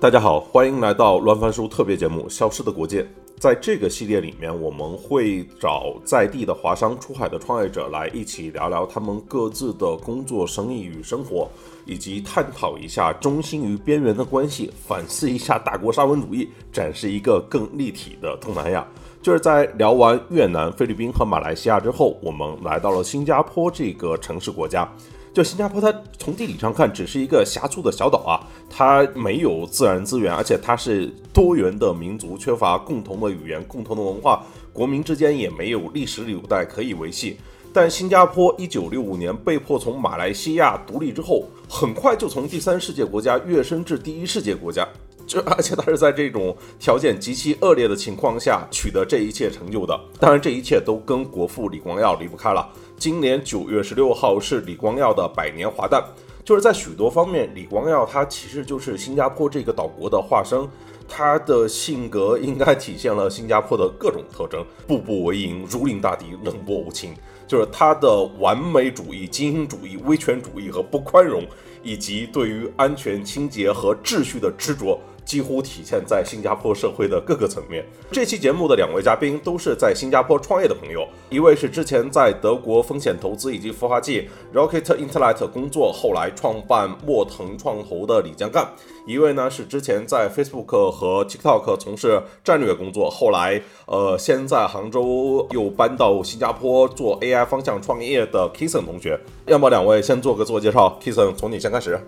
大家好，欢迎来到乱翻书特别节目《消失的国界》。在这个系列里面，我们会找在地的华商出海的创业者来一起聊聊他们各自的工作、生意与生活，以及探讨一下中心与边缘的关系，反思一下大国沙文主义，展示一个更立体的东南亚。就是在聊完越南、菲律宾和马来西亚之后，我们来到了新加坡这个城市国家。就新加坡，它从地理上看只是一个狭促的小岛啊，它没有自然资源，而且它是多元的民族，缺乏共同的语言、共同的文化，国民之间也没有历史纽带可以维系。但新加坡一九六五年被迫从马来西亚独立之后，很快就从第三世界国家跃升至第一世界国家，就而且它是在这种条件极其恶劣的情况下取得这一切成就的。当然，这一切都跟国父李光耀离不开了。今年九月十六号是李光耀的百年华诞，就是在许多方面，李光耀他其实就是新加坡这个岛国的化身，他的性格应该体现了新加坡的各种特征：步步为营、如临大敌、冷漠无情。就是他的完美主义、精英主义、威权主义和不宽容，以及对于安全、清洁和秩序的执着。几乎体现在新加坡社会的各个层面。这期节目的两位嘉宾都是在新加坡创业的朋友，一位是之前在德国风险投资以及孵化器 Rocket Internet 工作，后来创办墨腾创投的李江干；一位呢是之前在 Facebook 和 TikTok 从事战略工作，后来呃先在杭州又搬到新加坡做 AI 方向创业的 Kison 同学。要么两位先做个自我介绍，Kison 从你先开始。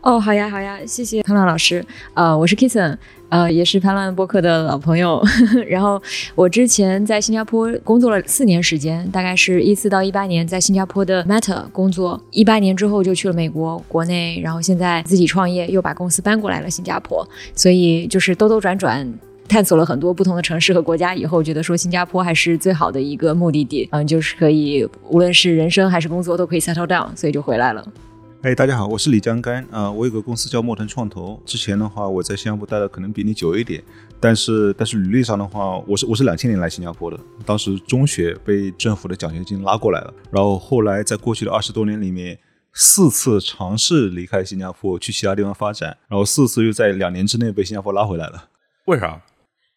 哦，好呀，好呀，谢谢潘乱老师。呃，我是 Kison，呃，也是潘乱播客的老朋友。然后我之前在新加坡工作了四年时间，大概是一四到一八年在新加坡的 Meta 工作，一八年之后就去了美国国内，然后现在自己创业，又把公司搬过来了新加坡。所以就是兜兜转转，探索了很多不同的城市和国家以后，觉得说新加坡还是最好的一个目的地。嗯，就是可以无论是人生还是工作都可以 settle down，所以就回来了。哎，大家好，我是李江干啊，我有个公司叫墨腾创投。之前的话，我在新加坡待的可能比你久一点，但是但是履历上的话，我是我是两千年来新加坡的，当时中学被政府的奖学金拉过来了，然后后来在过去的二十多年里面，四次尝试离开新加坡去其他地方发展，然后四次又在两年之内被新加坡拉回来了。为啥？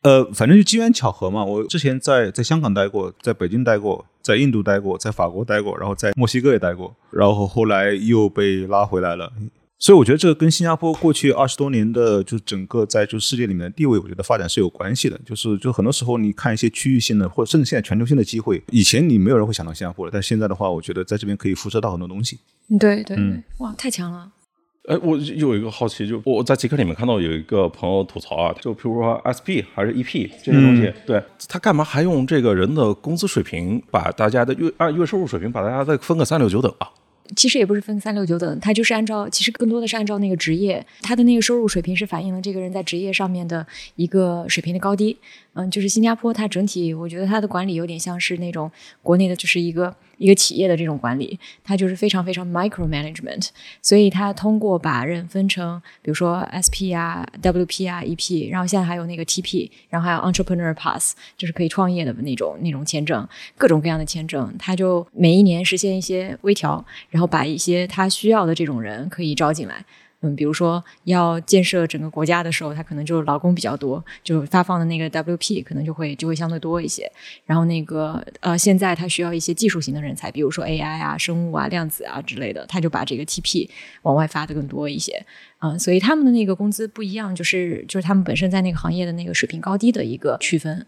呃，反正就机缘巧合嘛。我之前在在香港待过，在北京待过，在印度待过，在法国待过，然后在墨西哥也待过，然后后来又被拉回来了。所以我觉得这个跟新加坡过去二十多年的就整个在就世界里面的地位，我觉得发展是有关系的。就是就很多时候你看一些区域性的，或者甚至现在全球性的机会，以前你没有人会想到新加坡的，但现在的话，我觉得在这边可以辐射到很多东西。对对对，哇，太强了。哎，我有一个好奇，就我在极客里面看到有一个朋友吐槽啊，就比如说 SP 还是 EP 这些东西，对他干嘛还用这个人的工资水平把大家的月按月收入水平把大家再分个三六九等啊？其实也不是分三六九等，他就是按照，其实更多的是按照那个职业，他的那个收入水平是反映了这个人在职业上面的一个水平的高低。嗯，就是新加坡，它整体我觉得它的管理有点像是那种国内的，就是一个一个企业的这种管理，它就是非常非常 micro management，所以它通过把人分成，比如说 SP 啊、WP 啊、EP，然后现在还有那个 TP，然后还有 Entrepreneur Pass，就是可以创业的那种那种签证，各种各样的签证，它就每一年实现一些微调，然后把一些他需要的这种人可以招进来。嗯，比如说要建设整个国家的时候，他可能就劳工比较多，就发放的那个 WP 可能就会就会相对多一些。然后那个呃，现在他需要一些技术型的人才，比如说 AI 啊、生物啊、量子啊之类的，他就把这个 TP 往外发的更多一些。嗯，所以他们的那个工资不一样，就是就是他们本身在那个行业的那个水平高低的一个区分。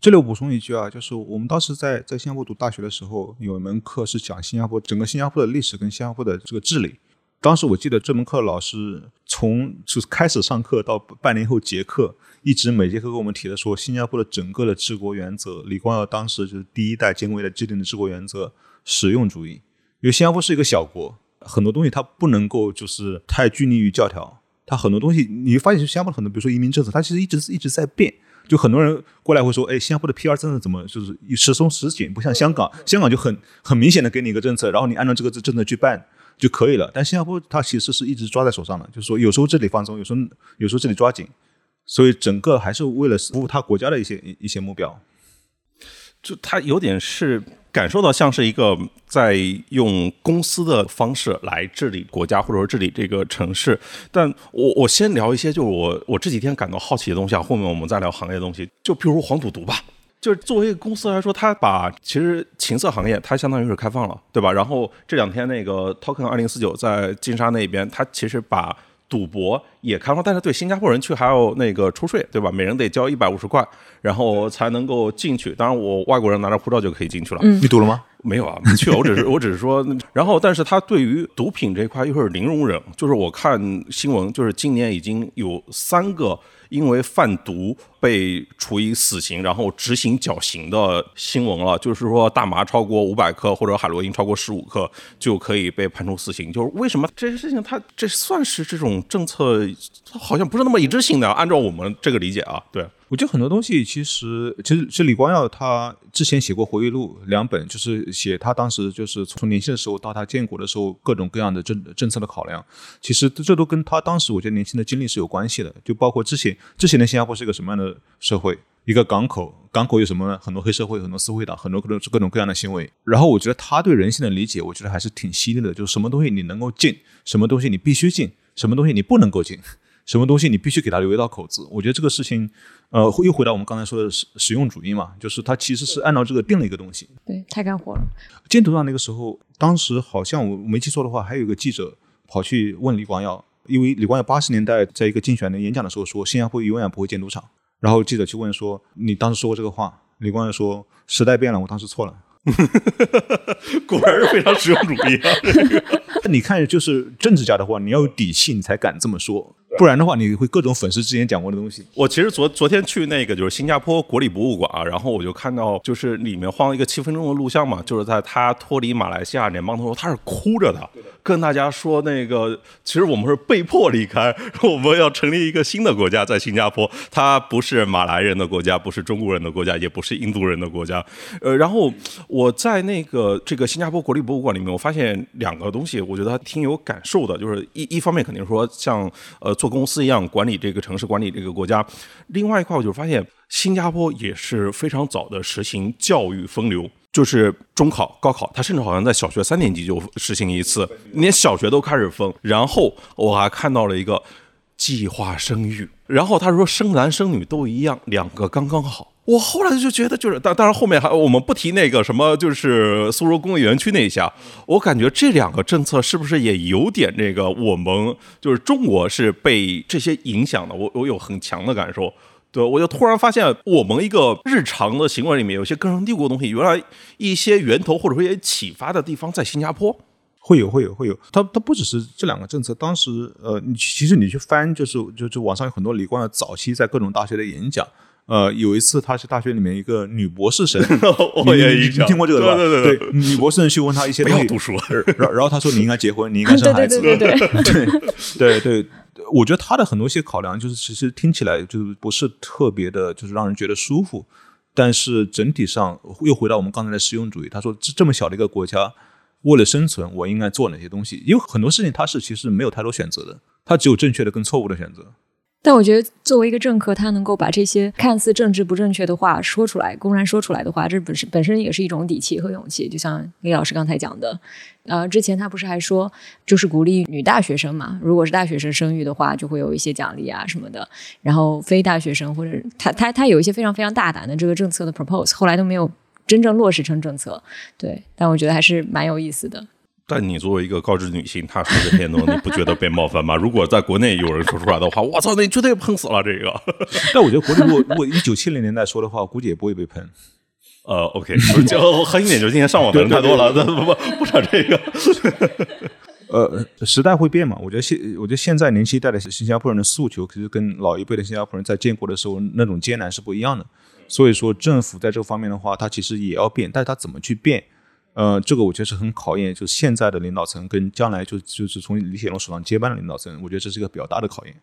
这里我补充一句啊，就是我们当时在在新加坡读大学的时候，有一门课是讲新加坡整个新加坡的历史跟新加坡的这个治理。当时我记得这门课老师从就是开始上课到半年后结课，一直每节课跟我们提的说新加坡的整个的治国原则，李光耀当时就是第一代监委的制定的治国原则，实用主义。因为新加坡是一个小国，很多东西它不能够就是太拘泥于教条，它很多东西你会发现就新加坡很多，比如说移民政策，它其实一直一直在变。就很多人过来会说，哎，新加坡的 PR 政策怎么就是时松时紧，不像香港，香港就很很明显的给你一个政策，然后你按照这个政策去办。就可以了，但新加坡它其实是一直抓在手上的，就是说有时候这里放松，有时候有时候这里抓紧，所以整个还是为了服务他国家的一些一些目标。就他有点是感受到像是一个在用公司的方式来治理国家或者说治理这个城市。但我我先聊一些就是我我这几天感到好奇的东西啊，后面我们再聊行业的东西。就比如黄赌毒吧，就是作为一个公司来说，它把其实情色行业它相当于是开放了，对吧？然后这两天那个 Token 二零四九在金沙那边，它其实把赌博也开放，但是对新加坡人去还要那个出税，对吧？每人得交一百五十块，然后才能够进去。当然，我外国人拿着护照就可以进去了。嗯你赌了吗？没有啊，没去，我只是我只是说，然后但是他对于毒品这块又是零容忍，就是我看新闻，就是今年已经有三个因为贩毒被处以死刑，然后执行绞刑的新闻了，就是说大麻超过五百克或者海洛因超过十五克就可以被判处死刑，就是为什么这些事情它这算是这种政策，好像不是那么一致性的，按照我们这个理解啊，对。我觉得很多东西其实，其实是李光耀他之前写过回忆录两本，就是写他当时就是从年轻的时候到他建国的时候各种各样的政政策的考量。其实这都跟他当时我觉得年轻的经历是有关系的。就包括之前之前的新加坡是一个什么样的社会，一个港口，港口有什么呢？很多黑社会，很多私会党，很多各种各种各样的行为。然后我觉得他对人性的理解，我觉得还是挺犀利的。就是什么东西你能够进，什么东西你必须进，什么东西你不能够进。什么东西你必须给他留一道口子？我觉得这个事情，呃，又回到我们刚才说的实实用主义嘛，就是他其实是按照这个定了一个东西。对，太干活了。监督上那个时候，当时好像我没记错的话，还有一个记者跑去问李光耀，因为李光耀八十年代在一个竞选的演讲的时候说，新加坡永远不会建赌场。然后记者去问说，你当时说过这个话？李光耀说，时代变了，我当时错了。果然是非常实用主义啊！你看，就是政治家的话，你要有底气，你才敢这么说，不然的话，你会各种粉丝之前讲过的东西。我其实昨昨天去那个就是新加坡国立博物馆啊，然后我就看到就是里面放了一个七分钟的录像嘛，就是在他脱离马来西亚联邦的时候，他是哭着的，跟大家说那个其实我们是被迫离开，我们要成立一个新的国家在新加坡，它不是马来人的国家，不是中国人的国家，也不是印度人的国家。呃，然后我在那个这个新加坡国立博物馆里面，我发现两个东西，我觉得还挺有感受的，就是一一方面肯定说像呃做公司一样管理这个城市、管理这个国家，另外一块我就发现新加坡也是非常早的实行教育分流。就是中考、高考，它甚至好像在小学三年级就实行一次，连小学都开始分。然后我还看到了一个计划生育，然后他说生男生女都一样，两个刚刚好。我后来就觉得，就是当当然后面还我们不提那个什么，就是苏州工业园区那一下，我感觉这两个政策是不是也有点这个我们就是中国是被这些影响的？我我有很强的感受。对，我就突然发现，我们一个日常的行为里面，有些根深蒂固的东西，原来一些源头或者说一些启发的地方在新加坡。会有，会有，会有。它它不只是这两个政策，当时呃，你其实你去翻，就是就就网上有很多李光耀早期在各种大学的演讲。呃，有一次他是大学里面一个女博士生，我也你你听过这个吧？对对对女博士生去问他一些东西，不要读书。然然后他说你应该结婚，你应该生孩子。对对对对对对对，我觉得他的很多一些考量，就是其实听起来就是不是特别的，就是让人觉得舒服。但是整体上又回到我们刚才的实用主义，他说这这么小的一个国家，为了生存，我应该做哪些东西？因为很多事情他是其实没有太多选择的，他只有正确的跟错误的选择。但我觉得，作为一个政客，他能够把这些看似政治不正确的话说出来，公然说出来的话，这本身本身也是一种底气和勇气。就像李老师刚才讲的，呃，之前他不是还说，就是鼓励女大学生嘛，如果是大学生生育的话，就会有一些奖励啊什么的。然后非大学生或者他他他有一些非常非常大胆的这个政策的 propose，后来都没有真正落实成政策。对，但我觉得还是蛮有意思的。但你作为一个高知女性，她说这些东西，你不觉得被冒犯吗？如果在国内有人说出来的话，我操，那绝对喷死了这个。但我觉得国内如果如果一九七零年代说的话，我估计也不会被喷。呃，OK，就核心点就是今天上网的人太多了，不不不扯这个。呃，时代会变嘛？我觉得现我觉得现在年轻一代的新加坡人的诉求，其实跟老一辈的新加坡人在建国的时候那种艰难是不一样的。所以说，政府在这方面的话，它其实也要变，但是它怎么去变？呃，这个我觉得是很考验，就是现在的领导层跟将来就就是从李显龙手上接班的领导层，我觉得这是一个比较大的考验。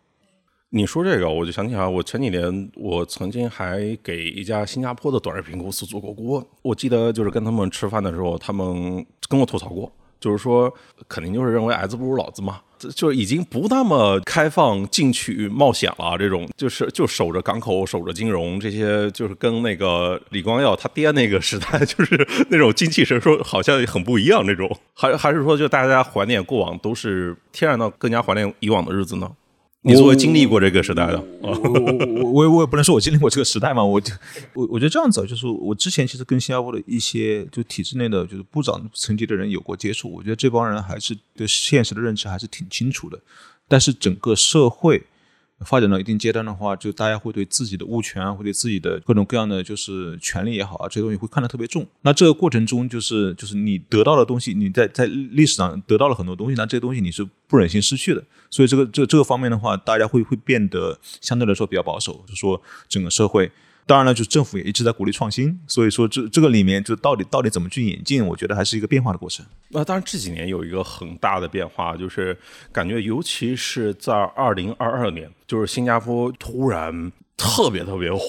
你说这个，我就想起来，我前几年我曾经还给一家新加坡的短视频公司做过顾问。我记得就是跟他们吃饭的时候，他们跟我吐槽过，就是说肯定就是认为儿子不如老子嘛，这就已经不那么开放进取冒险了。这种就是就守着港口、守着金融这些，就是跟那个李光耀他爹那个时代，就是那种精气神说好像很不一样。那种还还是说，就大家怀念过往，都是天然的更加怀念以往的日子呢？你作为经历过这个时代的，我我我我也不能说我经历过这个时代嘛，我就我我觉得这样子，就是我之前其实跟新加坡的一些就体制内的就是部长层级的人有过接触，我觉得这帮人还是对现实的认知还是挺清楚的，但是整个社会。发展到一定阶段的话，就大家会对自己的物权啊，会对自己的各种各样的就是权利也好啊，这些东西会看得特别重。那这个过程中，就是就是你得到的东西，你在在历史上得到了很多东西，那这些东西你是不忍心失去的。所以这个这这个方面的话，大家会会变得相对来说比较保守，就说整个社会。当然了，就政府也一直在鼓励创新，所以说这这个里面就到底到底怎么去引进，我觉得还是一个变化的过程。那当然这几年有一个很大的变化，就是感觉尤其是在二零二二年，就是新加坡突然特别特别火，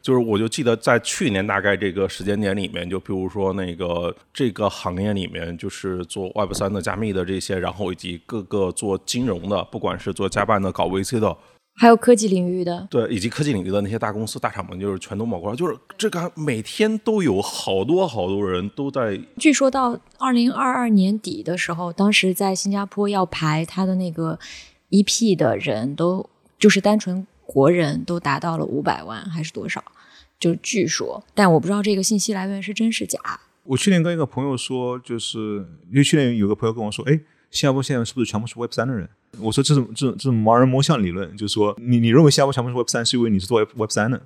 就是我就记得在去年大概这个时间点里面，就比如说那个这个行业里面，就是做 Web 三的加密的这些，然后以及各个做金融的，不管是做加办的、搞 VC 的。还有科技领域的，对，以及科技领域的那些大公司、大厂们，就是全都冒过来，就是这个每天都有好多好多人都在。据说到二零二二年底的时候，当时在新加坡要排他的那个 EP 的人都，就是单纯国人都达到了五百万还是多少？就据说，但我不知道这个信息来源是真是假。我去年跟一个朋友说，就是因为去年有个朋友跟我说，哎。新加坡现在是不是全部是 Web 三的人？我说这种这种这种盲人摸象理论，就是说你你认为新加坡全部是 Web 三，是因为你是做 Web 三的，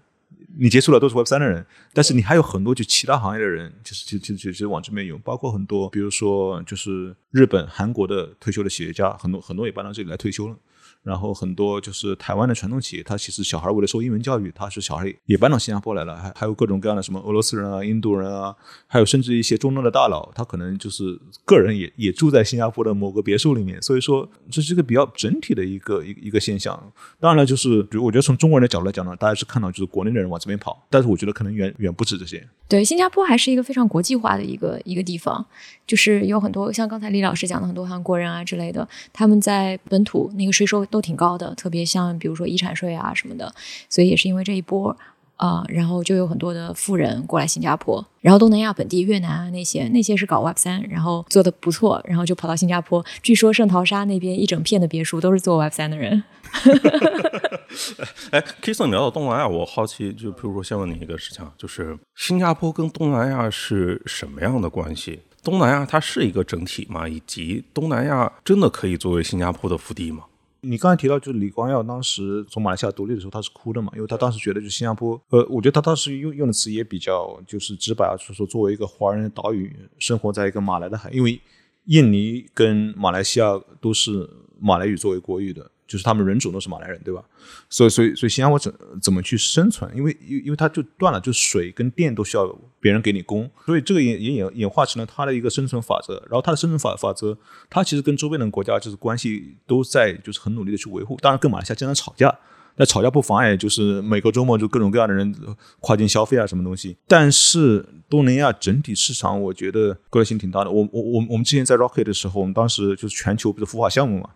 你接触的都是 Web 三的人，但是你还有很多就其他行业的人，就是就就就就往这边涌，包括很多，比如说就是日本、韩国的退休的企业家，很多很多也搬到这里来退休了。然后很多就是台湾的传统企业，它其实小孩为了受英文教育，他是小孩也搬到新加坡来了，还还有各种各样的什么俄罗斯人啊、印度人啊，还有甚至一些中东的大佬，他可能就是个人也也住在新加坡的某个别墅里面。所以说这是一个比较整体的一个一一个现象。当然了，就是比如我觉得从中国人的角度来讲呢，大家是看到就是国内的人往这边跑，但是我觉得可能远远不止这些。对，新加坡还是一个非常国际化的一个一个地方，就是有很多像刚才李老师讲的很多韩国人啊之类的，他们在本土那个税收都挺高的，特别像比如说遗产税啊什么的，所以也是因为这一波啊，然后就有很多的富人过来新加坡，然后东南亚本地越南啊那些那些是搞 Web 三，然后做的不错，然后就跑到新加坡。据说圣淘沙那边一整片的别墅都是做 Web 三的人。哎，Kison，你聊到东南亚，我好奇，就比如说先问你一个事情啊，就是新加坡跟东南亚是什么样的关系？东南亚它是一个整体吗？以及东南亚真的可以作为新加坡的腹地吗？你刚才提到，就是李光耀当时从马来西亚独立的时候，他是哭的嘛？因为他当时觉得，就新加坡，呃，我觉得他当时用用的词也比较就是直白啊，就是说作为一个华人岛屿，生活在一个马来的海，因为印尼跟马来西亚都是马来语作为国语的。就是他们人种都是马来人，对吧？所以，所以，所以新加坡怎怎么去生存？因为，因因为它就断了，就水跟电都需要别人给你供，所以这个也也演演化成了它的一个生存法则。然后，它的生存法法则，它其实跟周边的国家就是关系都在，就是很努力的去维护。当然，跟马来西亚经常吵架，但吵架不妨碍就是每个周末就各种各样的人跨境消费啊，什么东西。但是东南亚整体市场，我觉得个性挺大的。我我我我们之前在 Rocket 的时候，我们当时就是全球不是孵化项目嘛。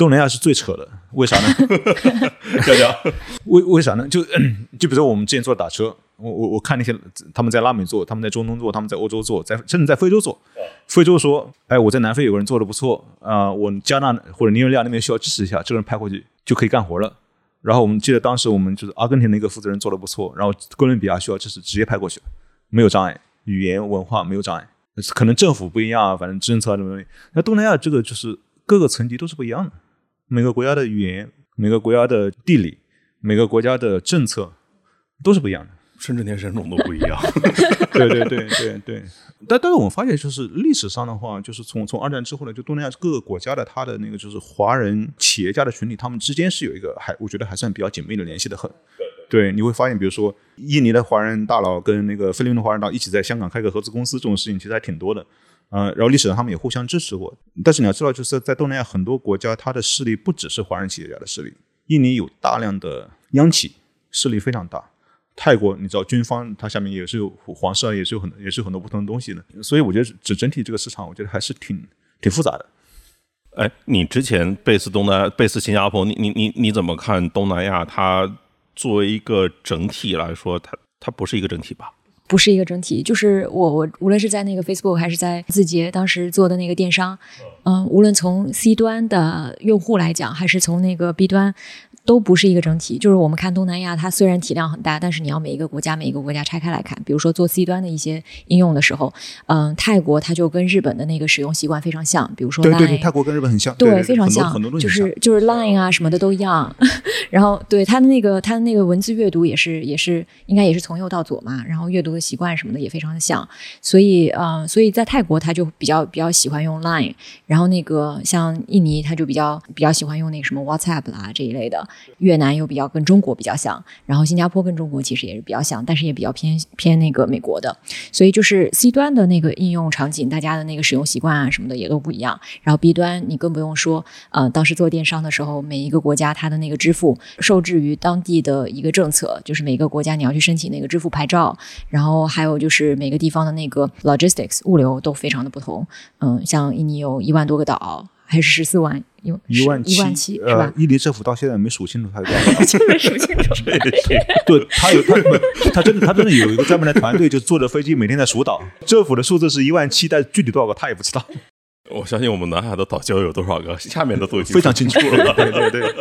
东南亚是最扯的，为啥呢？娇娇，为为啥呢？就 就比如说我们之前做打车，我我我看那些他们在拉美做，他们在中东做，他们在欧洲做，在甚至在非洲做。非洲说，哎，我在南非有个人做的不错啊，我加纳或者尼日利亚那边需要支持一下，这个人派过去就可以干活了。然后我们记得当时我们就是阿根廷的一个负责人做的不错，然后哥伦比亚需要支持，直接派过去，没有障碍，语言文化没有障碍，可能政府不一样啊，反正政策啊什么东西。那东南亚这个就是各个层级都是不一样的。每个国家的语言、每个国家的地理、每个国家的政策都是不一样的，甚至连人种都不一样。对对对对对。但但是我们发现，就是历史上的话，就是从从二战之后呢，就东南亚各个国家的他的那个就是华人企业家的群体，他们之间是有一个还我觉得还算比较紧密的联系的很。对，你会发现，比如说印尼的华人大佬跟那个菲律宾的华人大佬一起在香港开个合资公司，这种事情其实还挺多的。呃，然后历史上他们也互相支持过，但是你要知道，就是在东南亚很多国家，它的势力不只是华人企业家的势力。印尼有大量的央企，势力非常大。泰国，你知道军方它下面也是有皇室，也是有很也是有很多不同的东西的。所以我觉得整整体这个市场，我觉得还是挺挺复杂的。哎，你之前贝斯东南贝斯新加坡，你你你你怎么看东南亚？它作为一个整体来说，它它不是一个整体吧？不是一个整体，就是我我无论是在那个 Facebook 还是在字节当时做的那个电商，嗯，无论从 C 端的用户来讲，还是从那个 B 端。都不是一个整体，就是我们看东南亚，它虽然体量很大，但是你要每一个国家每一个国家拆开来看。比如说做 C 端的一些应用的时候，嗯，泰国它就跟日本的那个使用习惯非常像，比如说对对对，泰国跟日本很像，对，非常像，就是就是 Line 啊什么的都一样。然后对它的那个它的那个文字阅读也是也是应该也是从右到左嘛，然后阅读的习惯什么的也非常的像。所以嗯，所以在泰国它就比较比较喜欢用 Line，然后那个像印尼它就比较比较喜欢用那个什么 WhatsApp 啦这一类的。越南又比较跟中国比较像，然后新加坡跟中国其实也是比较像，但是也比较偏偏那个美国的，所以就是 C 端的那个应用场景，大家的那个使用习惯啊什么的也都不一样。然后 B 端你更不用说，呃，当时做电商的时候，每一个国家它的那个支付受制于当地的一个政策，就是每个国家你要去申请那个支付牌照，然后还有就是每个地方的那个 logistics 物流都非常的不同。嗯，像印尼有一万多个岛。还是十四万，一一万一万七是吧？伊犁政府到现在没数清楚他多少，没数清楚。对，他有他他真的他真的有一个专门的团队，就坐着飞机每天在数岛。政府的数字是一万七，但具体多少个他也不知道。我相信我们南海的岛礁有多少个，下面的都已经非常清楚了。对对对，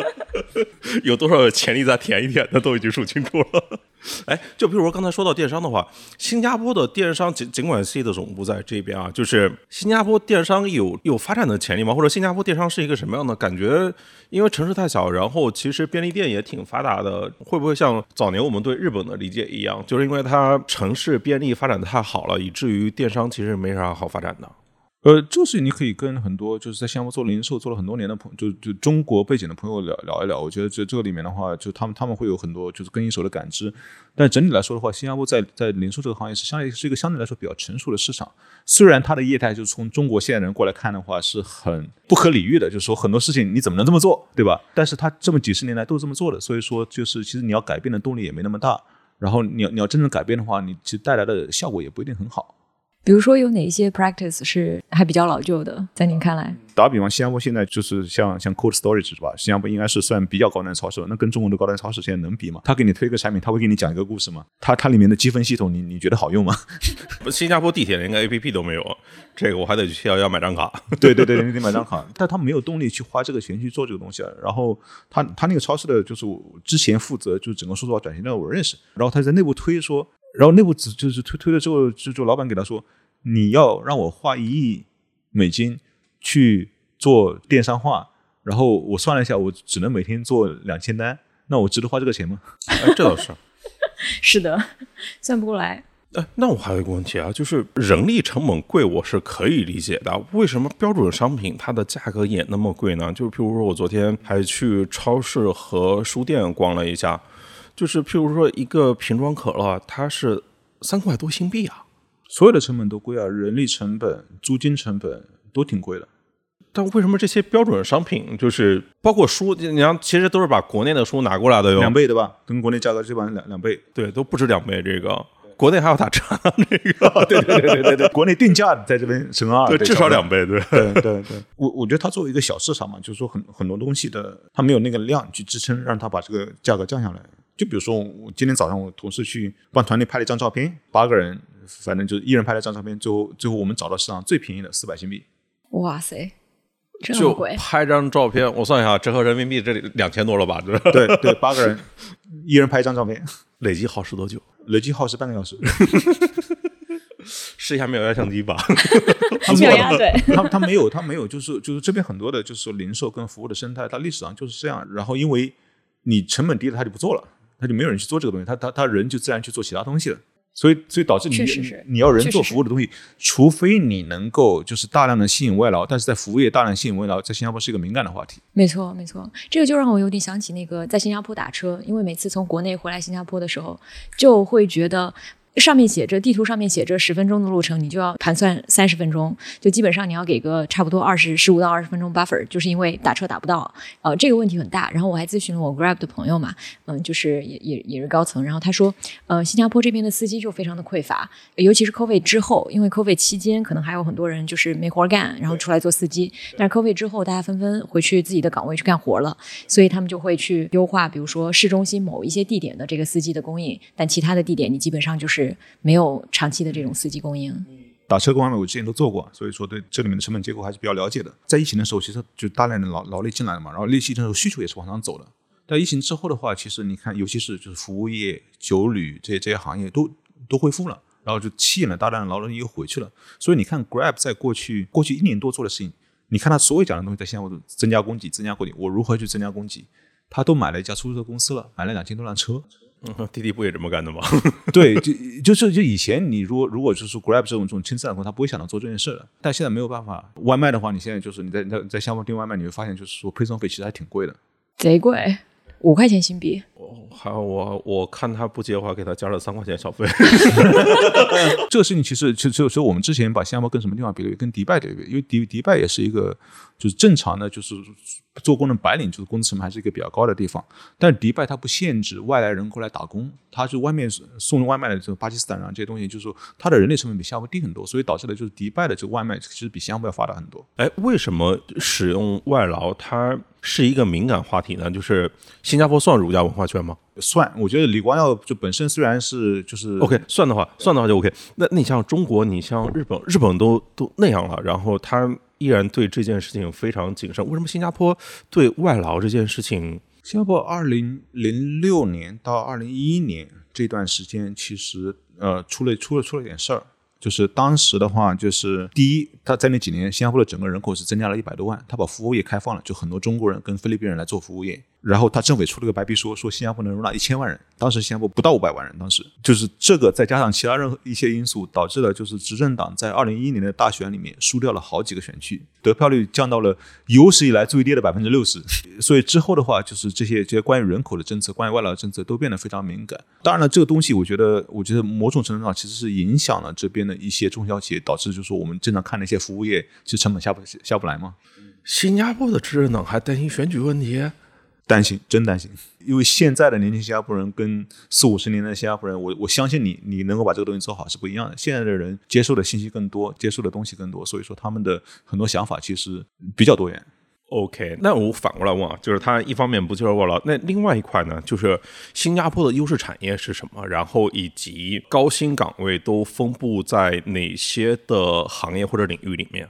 有多少潜力再填一填的都已经数清楚了。哎，就比如说刚才说到电商的话，新加坡的电商尽尽管 C 的总部在这边啊，就是新加坡电商有有发展的潜力吗？或者新加坡电商是一个什么样的感觉？因为城市太小，然后其实便利店也挺发达的，会不会像早年我们对日本的理解一样，就是因为它城市便利发展太好了，以至于电商其实没啥好发展的？呃，就是你可以跟很多就是在新加坡做零售做了很多年的朋，就就中国背景的朋友聊聊一聊。我觉得这这个里面的话，就他们他们会有很多就是更一手的感知。但整体来说的话，新加坡在在零售这个行业是相对是一个相对来说比较成熟的市场。虽然它的业态就是从中国现在人过来看的话是很不可理喻的，就是说很多事情你怎么能这么做，对吧？但是它这么几十年来都是这么做的，所以说就是其实你要改变的动力也没那么大。然后你要你要真正改变的话，你其实带来的效果也不一定很好。比如说有哪一些 practice 是还比较老旧的，在您看来？打比方，新加坡现在就是像像 cold storage 是吧？新加坡应该是算比较高端超市了，那跟中国的高端超市现在能比吗？他给你推一个产品，他会给你讲一个故事吗？他他里面的积分系统，你你觉得好用吗？不 新加坡地铁连个 A P P 都没有，这个我还得去要要买张卡。对对对，你得买张卡，但他没有动力去花这个钱去做这个东西。然后他他那个超市的就是之前负责就是整个数字化转型的我认识，然后他在内部推说。然后内部只就是推推了之后，就就老板给他说，你要让我花一亿美金去做电商化，然后我算了一下，我只能每天做两千单，那我值得花这个钱吗？哎，这倒是，是的，算不过来。哎，那我还有一个问题啊，就是人力成本贵，我是可以理解的，为什么标准商品它的价格也那么贵呢？就是譬如说我昨天还去超市和书店逛了一下。就是譬如说，一个瓶装可乐，它是三块多新币啊，所有的成本都贵啊，人力成本、租金成本都挺贵的。但为什么这些标准商品，就是包括书，你像其实都是把国内的书拿过来的哟，两倍对吧？跟国内价格基本上两两倍，对，都不止两倍。这个国内还要打折，这个 对对对对对，国内定价在这边乘二，对，至少两倍，对对 对对。我我觉得它作为一个小市场嘛，就是说很很多东西的，它没有那个量去支撑，让它把这个价格降下来。就比如说，我今天早上我同事去帮团队拍了一张照片，八个人，反正就一人拍了一张照片，最后最后我们找到市场最便宜的四百新币。哇塞，这么贵！拍张照片，我算一下，折合人民币这里两千多了吧？对对，八个人，一人拍一张照片，累计耗时多久？累计耗时半个小时。试一下秒压相机吧。秒压对，他他没有他没有，就是就是这边很多的就是说零售跟服务的生态，它历史上就是这样。然后因为你成本低了，他就不做了。他就没有人去做这个东西，他他他人就自然去做其他东西了，所以所以导致你你要人做服务的东西，除非你能够就是大量的吸引外劳，但是在服务业大量吸引外劳，在新加坡是一个敏感的话题。没错没错，这个就让我有点想起那个在新加坡打车，因为每次从国内回来新加坡的时候，就会觉得上面写着地图上面写着十分钟的路程，你就要盘算三十分钟，就基本上你要给个差不多二十十五到二十分钟 buffer，就是因为打车打不到，呃，这个问题很大。然后我还咨询了我 Grab 的朋友嘛，嗯，就是也也也是高层，然后他说，呃，新加坡这边的司机就非常的匮乏，尤其是 COVID 之后，因为 COVID 期间可能还有很多人就是没活干，然后出来做司机，但是 COVID 之后大家纷纷回去自己的岗位去干活了，所以他们就会去优化，比如说市中心某一些地点的这个司机的供应，但其他的地点你基本上就是是没有长期的这种司机供应。打车跟外卖我之前都做过，所以说对这里面的成本结构还是比较了解的。在疫情的时候，其实就大量的劳劳力进来了嘛，然后疫情的时候需求也是往上走的。在疫情之后的话，其实你看，尤其是就是服务业、酒旅这些这些行业都都恢复了，然后就吸引了大量的劳动力又回去了。所以你看，Grab 在过去过去一年多做的事情，你看他所有讲的东西，在现在我都增加供给、增加供给，我如何去增加供给？他都买了一家出租车公司了，买了两千多辆车。嗯，滴滴不也这么干的吗？对，就就是就以前你如果如果就是 Grab 这种这种轻资产公司，他不会想到做这件事的。但现在没有办法，外卖的话，你现在就是你在在在香港订外卖，你会发现就是说配送费其实还挺贵的。贼贵，五块钱新币。还有我我看他不接的话，给他加了三块钱小费。这个事情其实其实其实我们之前把新加坡跟什么地方比对？跟迪拜对比，因为迪迪拜也是一个就是正常的就是做工的白领，就是工资成本还是一个比较高的地方。但是迪拜它不限制外来人过来打工，它是外面送外卖的这种巴基斯坦啊这些东西，就是说它的人力成本比新加坡低很多，所以导致的就是迪拜的这个外卖其实比新加坡要发达很多。哎，为什么使用外劳它是一个敏感话题呢？就是新加坡算儒家文化圈吗？算，我觉得李光耀就本身虽然是就是 OK，算的话，算的话就 OK。那那你像中国，你像日本，日本都都那样了，然后他依然对这件事情非常谨慎。为什么新加坡对外劳这件事情？新加坡二零零六年到二零一一年这段时间，其实呃出了出了出了点事儿。就是当时的话，就是第一，他在那几年，新加坡的整个人口是增加了一百多万，他把服务业开放了，就很多中国人跟菲律宾人来做服务业。然后他政委出了个白皮书，说新加坡能容纳一千万人。当时新加坡不到五百万人，当时就是这个，再加上其他任何一些因素，导致了就是执政党在二零一一年的大选里面输掉了好几个选区，得票率降到了有史以来最低的百分之六十。所以之后的话，就是这些这些关于人口的政策、关于外劳的政策都变得非常敏感。当然了，这个东西我觉得，我觉得某种程度上其实是影响了这边的一些中小企业，导致就是说我们经常看那些服务业，其实成本下不下不来嘛。新加坡的执政党还担心选举问题？担心，真担心，因为现在的年轻新加坡人跟四五十年的新加坡人，我我相信你，你能够把这个东西做好是不一样的。现在的人接受的信息更多，接受的东西更多，所以说他们的很多想法其实比较多元。OK，那我反过来问啊，就是他一方面不就是外劳，那另外一块呢，就是新加坡的优势产业是什么？然后以及高薪岗位都分布在哪些的行业或者领域里面？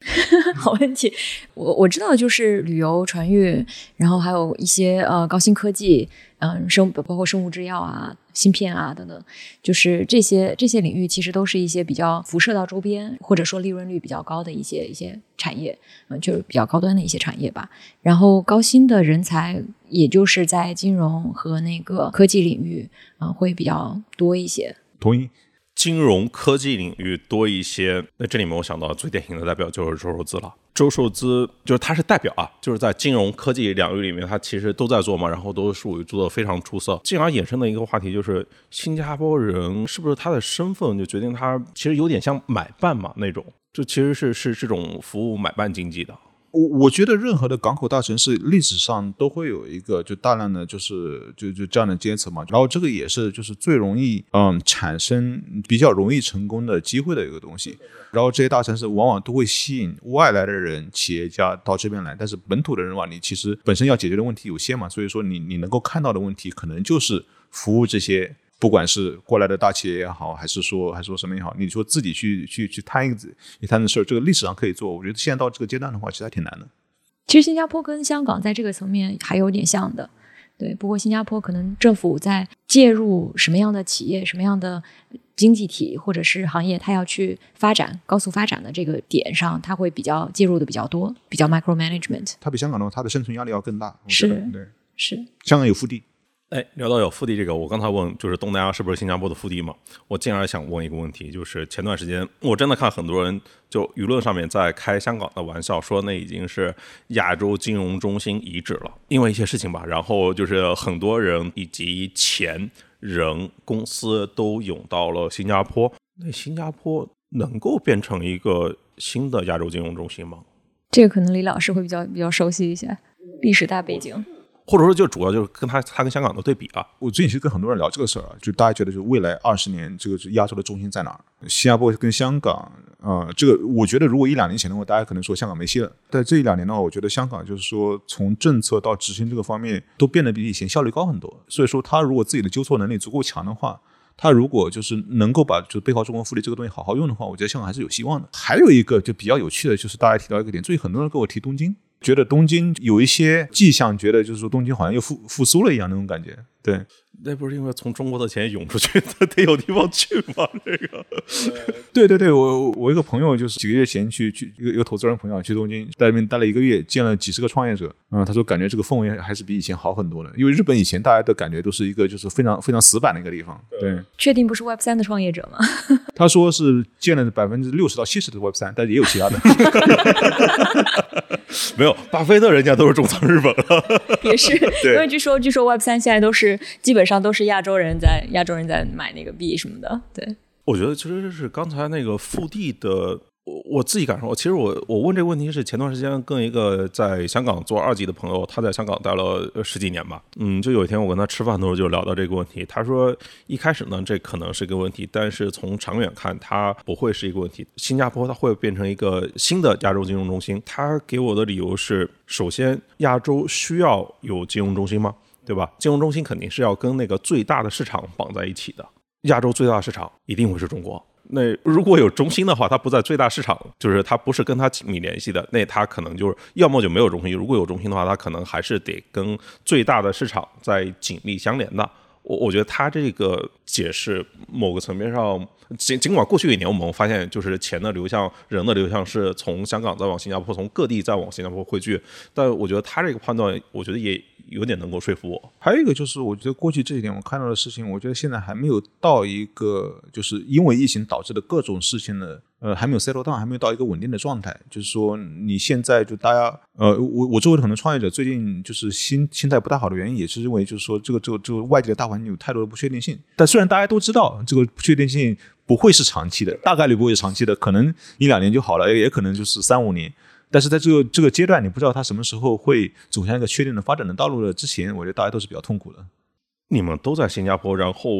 好问题，我我知道就是旅游、船运，然后还有一些呃高新科技，嗯、生包括生物制药啊、芯片啊等等，就是这些这些领域其实都是一些比较辐射到周边，或者说利润率比较高的一些一些产业，嗯、就是比较高端的一些产业吧。然后高新的人才，也就是在金融和那个科技领域，嗯、会比较多一些。同意。金融科技领域多一些，那这里面我想到最典型的代表就是周受资了。周受资就是他是代表啊，就是在金融科技领域里面，他其实都在做嘛，然后都属于做的非常出色。进而衍生的一个话题就是，新加坡人是不是他的身份就决定他其实有点像买办嘛那种，就其实是是这种服务买办经济的。我我觉得任何的港口大城市历史上都会有一个就大量的就是就就这样的阶层嘛，然后这个也是就是最容易嗯产生比较容易成功的机会的一个东西。然后这些大城市往往都会吸引外来的人、企业家到这边来，但是本土的人话，你其实本身要解决的问题有限嘛，所以说你你能够看到的问题可能就是服务这些。不管是过来的大企业也好，还是说还是说什么也好，你说自己去去去摊一个一摊的事儿，这个历史上可以做。我觉得现在到这个阶段的话，其实还挺难的。其实新加坡跟香港在这个层面还有点像的，对。不过新加坡可能政府在介入什么样的企业、什么样的经济体或者是行业，它要去发展、高速发展的这个点上，它会比较介入的比较多，比较 micro management。它比香港的话，它的生存压力要更大。我觉得是对，是，香港有腹地，哎，聊到有腹地这个，我刚才问就是东南亚是不是新加坡的腹地嘛？我进而想问一个问题，就是前段时间我真的看很多人就舆论上面在开香港的玩笑，说那已经是亚洲金融中心遗址了，因为一些事情吧。然后就是很多人以及钱人、公司都涌到了新加坡。那新加坡能够变成一个新的亚洲金融中心吗？这个可能李老师会比较比较熟悉一些历史大背景。或者说，就主要就是跟他他跟香港的对比啊。我最近其实跟很多人聊这个事儿啊，就大家觉得，就是未来二十年，这个是亚洲的中心在哪儿？新加坡跟香港啊，这个我觉得，如果一两年前的话，大家可能说香港没戏了。但这一两年的话，我觉得香港就是说，从政策到执行这个方面，都变得比以前效率高很多。所以说，他如果自己的纠错能力足够强的话，他如果就是能够把就是背靠中国福利这个东西好好用的话，我觉得香港还是有希望的。还有一个就比较有趣的就是，大家提到一个点，最近很多人跟我提东京。觉得东京有一些迹象，觉得就是说东京好像又复复苏了一样那种感觉。对，那不是因为从中国的钱涌出去，他得有地方去吗？这个，对对对，我我一个朋友就是几个月前去去一个一个投资人朋友去东京，在那边待了一个月，见了几十个创业者。嗯，他说感觉这个氛围还是比以前好很多的。因为日本以前大家的感觉都是一个就是非常非常死板的一个地方。对，确定不是 Web 三的创业者吗？他说是见了百分之六十到七十的 Web 三，但也有其他的。没有，巴菲特人家都是种草日本了，也是。因为据说，据说 Web 三现在都是基本上都是亚洲人在亚洲人在买那个币什么的。对，我觉得其实是刚才那个复地的。我我自己感受，其实我我问这个问题是前段时间跟一个在香港做二级的朋友，他在香港待了十几年吧，嗯，就有一天我跟他吃饭的时候就聊到这个问题，他说一开始呢这可能是一个问题，但是从长远看它不会是一个问题，新加坡它会变成一个新的亚洲金融中心。他给我的理由是，首先亚洲需要有金融中心吗？对吧？金融中心肯定是要跟那个最大的市场绑在一起的，亚洲最大的市场一定会是中国。那如果有中心的话，它不在最大市场，就是它不是跟它紧密联系的，那它可能就是要么就没有中心。如果有中心的话，它可能还是得跟最大的市场在紧密相连的。我我觉得他这个解释某个层面上，尽尽管过去一年我们发现就是钱的流向、人的流向是从香港再往新加坡，从各地再往新加坡汇聚，但我觉得他这个判断，我觉得也。有点能够说服我。还有一个就是，我觉得过去这几年我看到的事情，我觉得现在还没有到一个，就是因为疫情导致的各种事情的，呃，还没有 settle down，还没有到一个稳定的状态。就是说，你现在就大家，呃，我我周围的很多创业者最近就是心心态不太好的原因，也是因为就是说，这个这个这个外界的大环境有太多的不确定性。但虽然大家都知道这个不确定性不会是长期的，大概率不会是长期的，可能一两年就好了，也也可能就是三五年。但是在这个这个阶段，你不知道它什么时候会走向一个确定的发展的道路了。之前，我觉得大家都是比较痛苦的。你们都在新加坡，然后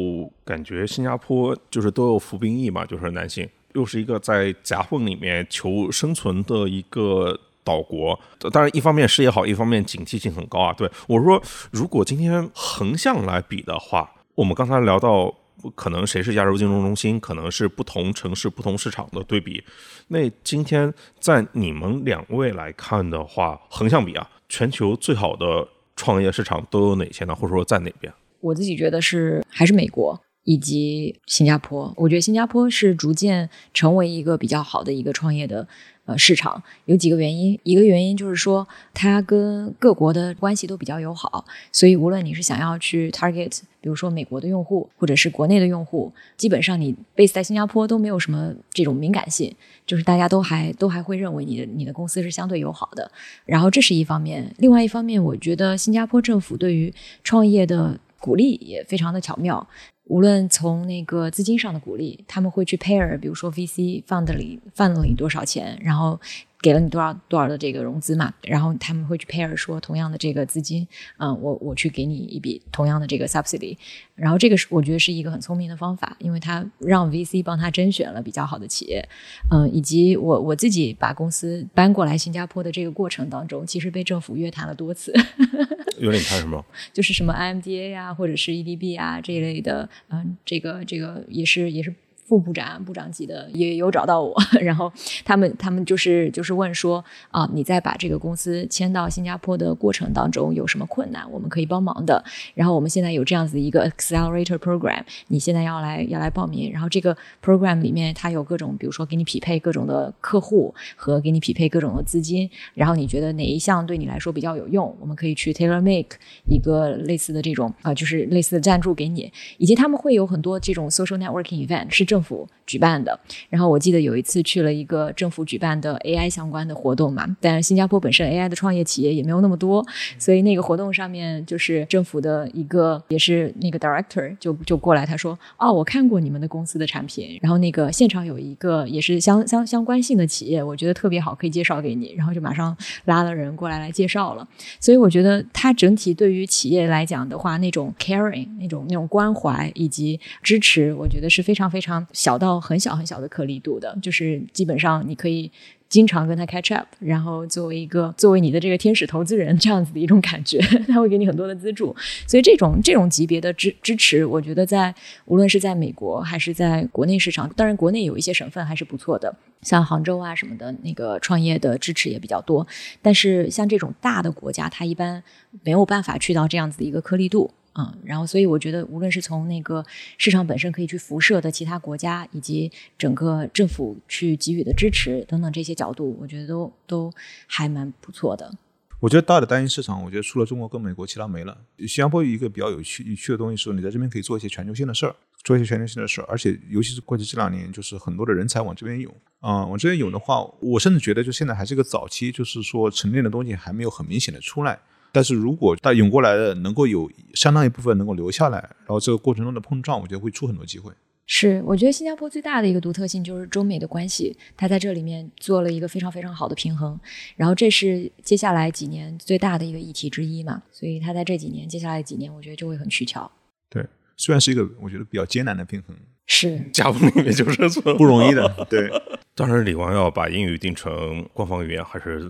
感觉新加坡就是都有服兵役嘛，就是男性，又是一个在夹缝里面求生存的一个岛国。当然，一方面事业好，一方面警惕性很高啊。对我说，如果今天横向来比的话，我们刚才聊到。可能谁是亚洲金融中心，可能是不同城市、不同市场的对比。那今天在你们两位来看的话，横向比啊，全球最好的创业市场都有哪些呢？或者说在哪边？我自己觉得是还是美国以及新加坡。我觉得新加坡是逐渐成为一个比较好的一个创业的。呃，市场有几个原因，一个原因就是说，它跟各国的关系都比较友好，所以无论你是想要去 target，比如说美国的用户，或者是国内的用户，基本上你 base 在新加坡都没有什么这种敏感性，就是大家都还都还会认为你的你的公司是相对友好的。然后这是一方面，另外一方面，我觉得新加坡政府对于创业的鼓励也非常的巧妙。无论从那个资金上的鼓励，他们会去 pair，比如说 VC fund 里 fund 了你多少钱，然后。给了你多少多少的这个融资嘛，然后他们会去 pair 说同样的这个资金，嗯，我我去给你一笔同样的这个 subsidy，然后这个是我觉得是一个很聪明的方法，因为他让 VC 帮他甄选了比较好的企业，嗯，以及我我自己把公司搬过来新加坡的这个过程当中，其实被政府约谈了多次。约你谈什么？就是什么 IMDA 呀，或者是 EDB 啊这一类的，嗯，这个这个也是也是。副部长、部长级的也有找到我，然后他们他们就是就是问说啊，你在把这个公司迁到新加坡的过程当中有什么困难，我们可以帮忙的。然后我们现在有这样子一个 accelerator program，你现在要来要来报名。然后这个 program 里面它有各种，比如说给你匹配各种的客户和给你匹配各种的资金。然后你觉得哪一项对你来说比较有用，我们可以去 tailor make 一个类似的这种啊，就是类似的赞助给你。以及他们会有很多这种 social networking event，是正政府举办的。然后我记得有一次去了一个政府举办的 AI 相关的活动嘛，但新加坡本身 AI 的创业企业也没有那么多，所以那个活动上面就是政府的一个也是那个 director 就就过来，他说：“哦，我看过你们的公司的产品，然后那个现场有一个也是相相相关性的企业，我觉得特别好，可以介绍给你。”然后就马上拉了人过来来介绍了。所以我觉得它整体对于企业来讲的话，那种 caring 那种那种关怀以及支持，我觉得是非常非常小到很小很小的颗粒度的，就是基本上你可以。经常跟他 catch up，然后作为一个作为你的这个天使投资人 这样子的一种感觉，他会给你很多的资助，所以这种这种级别的支支持，我觉得在无论是在美国还是在国内市场，当然国内有一些省份还是不错的，像杭州啊什么的那个创业的支持也比较多，但是像这种大的国家，它一般没有办法去到这样子的一个颗粒度。嗯，然后所以我觉得，无论是从那个市场本身可以去辐射的其他国家，以及整个政府去给予的支持等等这些角度，我觉得都都还蛮不错的。我觉得大的单一市场，我觉得除了中国跟美国，其他没了。新加坡一个比较有趣有趣的东西是，你在这边可以做一些全球性的事儿，做一些全球性的事儿，而且尤其是过去这两年，就是很多的人才往这边涌。啊，往这边涌的话，我甚至觉得就现在还是一个早期，就是说沉淀的东西还没有很明显的出来。但是如果它涌过来的能够有相当一部分能够留下来，然后这个过程中的碰撞，我觉得会出很多机会。是，我觉得新加坡最大的一个独特性就是中美的关系，它在这里面做了一个非常非常好的平衡。然后这是接下来几年最大的一个议题之一嘛，所以它在这几年接下来几年，我觉得就会很取巧。对，虽然是一个我觉得比较艰难的平衡，是夹缝里面就是不容易的。对，当然李光耀把英语定成官方语言还是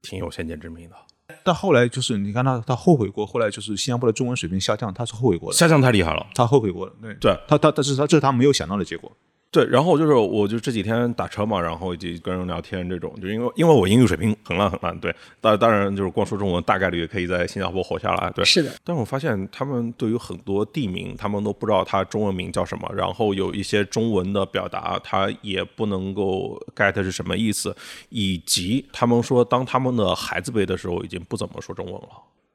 挺有先见之明的。但后来就是你看他，他后悔过。后来就是新加坡的中文水平下降，他是后悔过的。下降太厉害了，他后悔过了。对，对他，他，但是他这是他没有想到的结果。对，然后就是，我就这几天打车嘛，然后以及跟人聊天这种，就因为因为我英语水平很烂很烂，对，当当然就是光说中文，大概率也可以在新加坡活下来，对，是的。但我发现他们对于很多地名，他们都不知道它中文名叫什么，然后有一些中文的表达，他也不能够 get 是什么意思，以及他们说，当他们的孩子辈的时候，已经不怎么说中文了，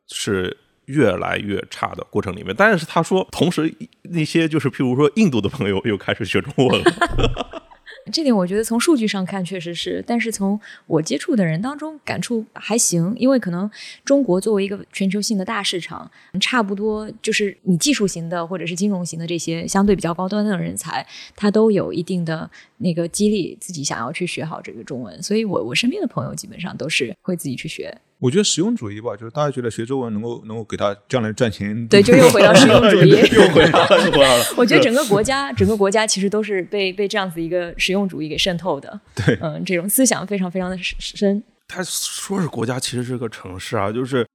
是。越来越差的过程里面，但是他说，同时那些就是譬如说印度的朋友又开始学中文了。这点我觉得从数据上看确实是，但是从我接触的人当中感触还行，因为可能中国作为一个全球性的大市场，差不多就是你技术型的或者是金融型的这些相对比较高端的人才，他都有一定的那个激励自己想要去学好这个中文，所以我我身边的朋友基本上都是会自己去学。我觉得实用主义吧，就是大家觉得学中文能够能够给他将来赚钱，对，就又回到实用主义，又回到了，又回来了。我觉得整个国家，整个国家其实都是被被这样子一个实用主义给渗透的。对，嗯，这种思想非常非常的深。他说是国家，其实是个城市啊，就是，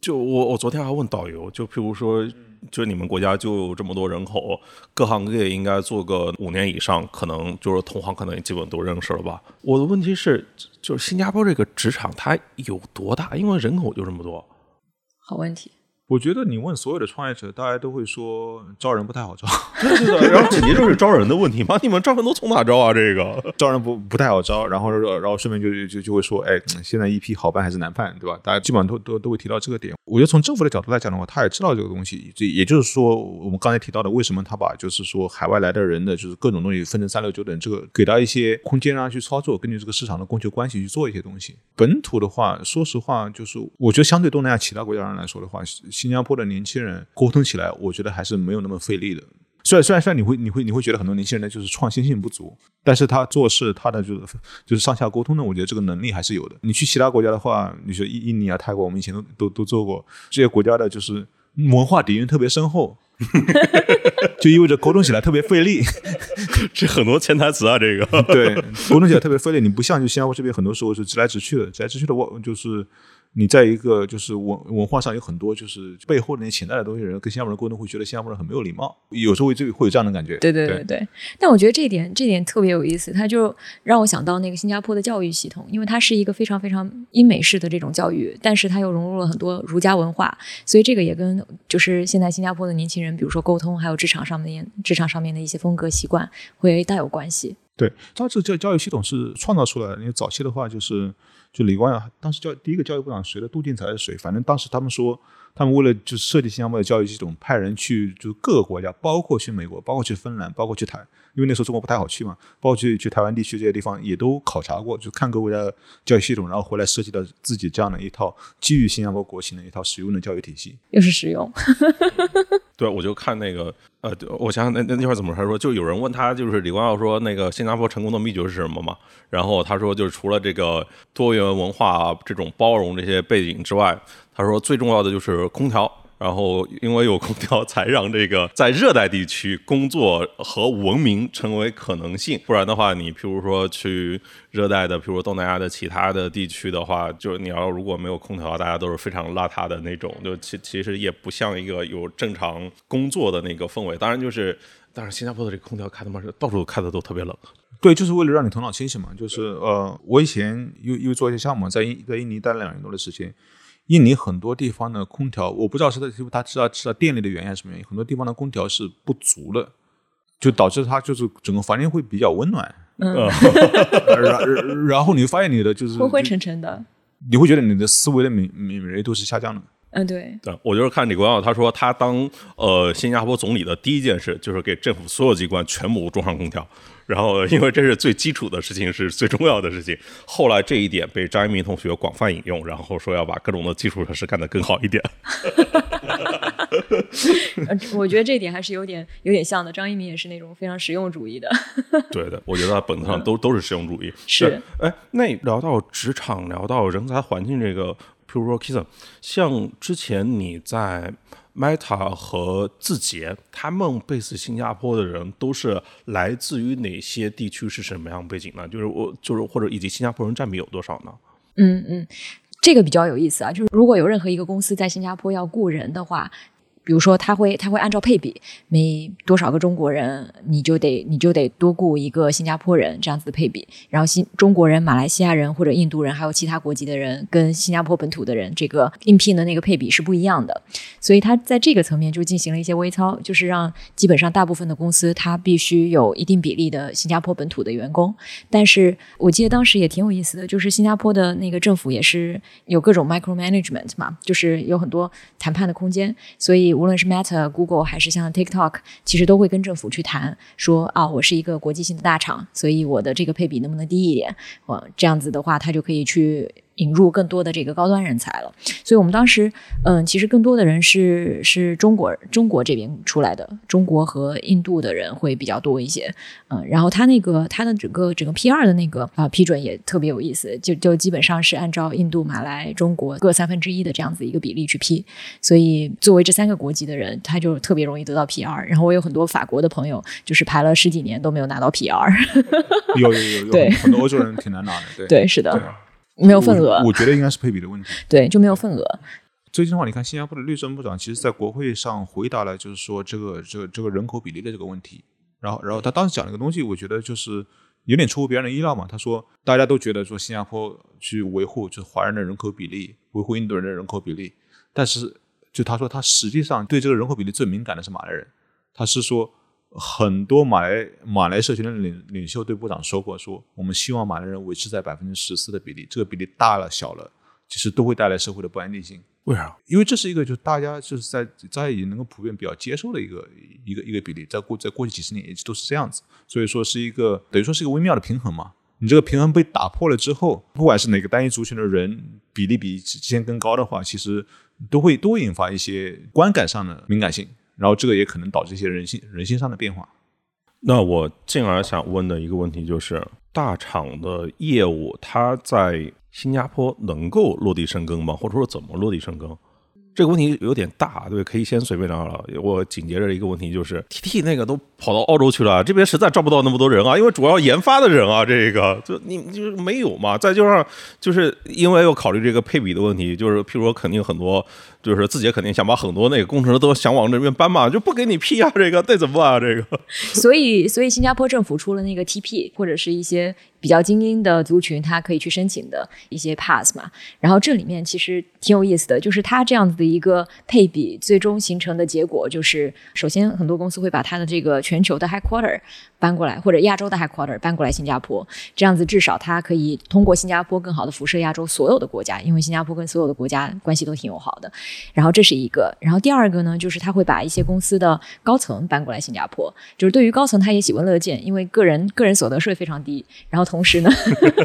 就我我昨天还问导游，就譬如说。就你们国家就有这么多人口，各行各业应该做个五年以上，可能就是同行可能也基本都认识了吧。我的问题是，就是新加坡这个职场它有多大？因为人口就这么多。好问题。我觉得你问所有的创业者，大家都会说招人不太好招。对对对，然后紧接着是招人的问题嘛？你们招人都从哪招啊？这个 招人不不太好招，然后然后顺便就就就会说，哎，现在一批好办还是难办，对吧？大家基本上都都都会提到这个点。我觉得从政府的角度来讲的话，他也知道这个东西，这也就是说，我们刚才提到的，为什么他把就是说海外来的人的就是各种东西分成三六九等，这个给到一些空间让他去操作，根据这个市场的供求关系去做一些东西。本土的话，说实话，就是我觉得相对东南亚其他国家人来说的话。新加坡的年轻人沟通起来，我觉得还是没有那么费力的。虽然虽然虽然你会你会你会觉得很多年轻人呢就是创新性不足，但是他做事他的就是就是上下沟通呢，我觉得这个能力还是有的。你去其他国家的话，你说印印尼啊、泰国，我们以前都都都做过这些国家的，就是文化底蕴特别深厚，就意味着沟通起来特别费力。这很多潜台词啊，这个对沟通起来特别费力。你不像就新加坡这边，很多时候是直来直去的，直来直去的我就是。你在一个就是文文化上有很多就是背后的那些潜在的东西，人跟新加坡人沟通会觉得新加坡人很没有礼貌，有时候会这会有这样的感觉。对对对对。但我觉得这点这点特别有意思，它就让我想到那个新加坡的教育系统，因为它是一个非常非常英美式的这种教育，但是它又融入了很多儒家文化，所以这个也跟就是现在新加坡的年轻人，比如说沟通还有职场上面职场上面的一些风格习惯会大有关系。对，它这个教教育系统是创造出来的，因为早期的话就是。就李光耀当时教第一个教育部长谁的？杜靖才是谁，反正当时他们说，他们为了就是设计新加坡的教育系统，派人去就各个国家，包括去美国，包括去芬兰，包括去台，因为那时候中国不太好去嘛，包括去去台湾地区这些地方也都考察过，就看各国家的教育系统，然后回来设计了自己这样的一套基于新加坡国情的一套实用的教育体系。又是实用，对，我就看那个，呃，我想想那那那会儿怎么他？说就有人问他，就是李光耀说那个新加坡成功的秘诀是什么嘛？然后他说，就是除了这个多元文化、这种包容这些背景之外，他说最重要的就是空调。然后因为有空调，才让这个 在热带地区工作和文明成为可能性。不然的话，你譬如说去热带的，譬如东南亚的其他的地区的话，就是你要如果没有空调，大家都是非常邋遢的那种，就其其实也不像一个有正常工作的那个氛围。当然就是，但是新加坡的这个空调开他妈是到处开的都特别冷。对，就是为了让你头脑清醒嘛。就是呃，我以前因为因为做一些项目，在印在印尼待了两年多的时间，印尼很多地方的空调，我不知道是他是他知道知道电力的原因还是什么原因，很多地方的空调是不足的，就导致它就是整个房间会比较温暖。嗯，然然后你会发现你的就是灰灰沉沉的，你会觉得你的思维的敏敏锐度是下降的。嗯，对，对，我就是看李光耀，他说他当呃新加坡总理的第一件事就是给政府所有机关全部装上空调，然后因为这是最基础的事情，是最重要的事情。后来这一点被张一鸣同学广泛引用，然后说要把各种的基础设施干得更好一点。呃我觉得这一点还是有点有点像的。张一鸣也是那种非常实用主义的，对的，我觉得他本质上都都是实用主义。是对，哎，那聊到职场，聊到人才环境这个，譬如说 Kison，像之前你在 Meta 和字节，他们 base 新加坡的人都是来自于哪些地区？是什么样背景呢？就是我就是或者以及新加坡人占比有多少呢？嗯嗯，这个比较有意思啊。就是如果有任何一个公司在新加坡要雇人的话，比如说他会他会按照配比，每多少个中国人，你就得你就得多雇一个新加坡人这样子的配比。然后新中国人、马来西亚人或者印度人，还有其他国籍的人跟新加坡本土的人，这个应聘的那个配比是不一样的。所以他在这个层面就进行了一些微操，就是让基本上大部分的公司它必须有一定比例的新加坡本土的员工。但是我记得当时也挺有意思的，就是新加坡的那个政府也是有各种 micromanagement 嘛，就是有很多谈判的空间，所以无论是 Meta、Google 还是像 TikTok，其实都会跟政府去谈，说啊，我是一个国际性的大厂，所以我的这个配比能不能低一点？我这样子的话，他就可以去。引入更多的这个高端人才了，所以我们当时，嗯，其实更多的人是是中国中国这边出来的，中国和印度的人会比较多一些，嗯，然后他那个他的整个整个 P 二的那个啊批准也特别有意思，就就基本上是按照印度、马来、中国各三分之一的这样子一个比例去批，所以作为这三个国籍的人，他就特别容易得到 P 二。然后我有很多法国的朋友，就是排了十几年都没有拿到 P 二。有有有有，对。很多欧洲人挺难拿的，对。对，是的，对没有份额我，我觉得应该是配比的问题。对，就没有份额。最近的话，你看新加坡的律政部长，其实在国会上回答了，就是说这个这个这个人口比例的这个问题。然后然后他当时讲了一个东西，我觉得就是有点出乎别人的意料嘛。他说大家都觉得说新加坡去维护就是华人的人口比例，维护印度人的人口比例，但是就他说他实际上对这个人口比例最敏感的是马来人。他是说很多马来马来社群的领领袖对部长说过，说我们希望马来人维持在百分之十四的比例，这个比例大了小了，其实都会带来社会的不安定性。为啥？因为这是一个就是大家就是在在已经能够普遍比较接受的一个一个一个比例，在过在过去几十年一直都是这样子，所以说是一个等于说是一个微妙的平衡嘛。你这个平衡被打破了之后，不管是哪个单一族群的人比例比之前更高的话，其实都会都会引发一些观感上的敏感性，然后这个也可能导致一些人性人性上的变化。那我进而想问的一个问题就是，大厂的业务它在新加坡能够落地生根吗？或者说怎么落地生根？这个问题有点大，对，可以先随便聊聊。我紧接着一个问题就是，T T 那个都跑到澳洲去了，这边实在招不到那么多人啊，因为主要研发的人啊，这个就你就是没有嘛。再加上就是因为要考虑这个配比的问题，就是譬如说肯定很多就是字节肯定想把很多那个工程师都想往这边搬嘛，就不给你批啊，这个那怎么办啊？这个 所以，所以新加坡政府出了那个 TP 或者是一些比较精英的族群，他可以去申请的一些 pass 嘛。然后这里面其实挺有意思的，就是它这样子的一个配比，最终形成的结果就是，首先很多公司会把它的这个全球的 headquarter 搬过来，或者亚洲的 headquarter 搬过来新加坡，这样子至少它可以通过新加坡更好的辐射亚洲所有的国家，因为新加坡跟所有的国家关系都挺友好的。然后这是一个，然后第二个呢，就是他会把一些公司的高层搬过来新加坡，就是对于高层他也喜闻乐见，因为个人个人所得税非常低，然后同时呢，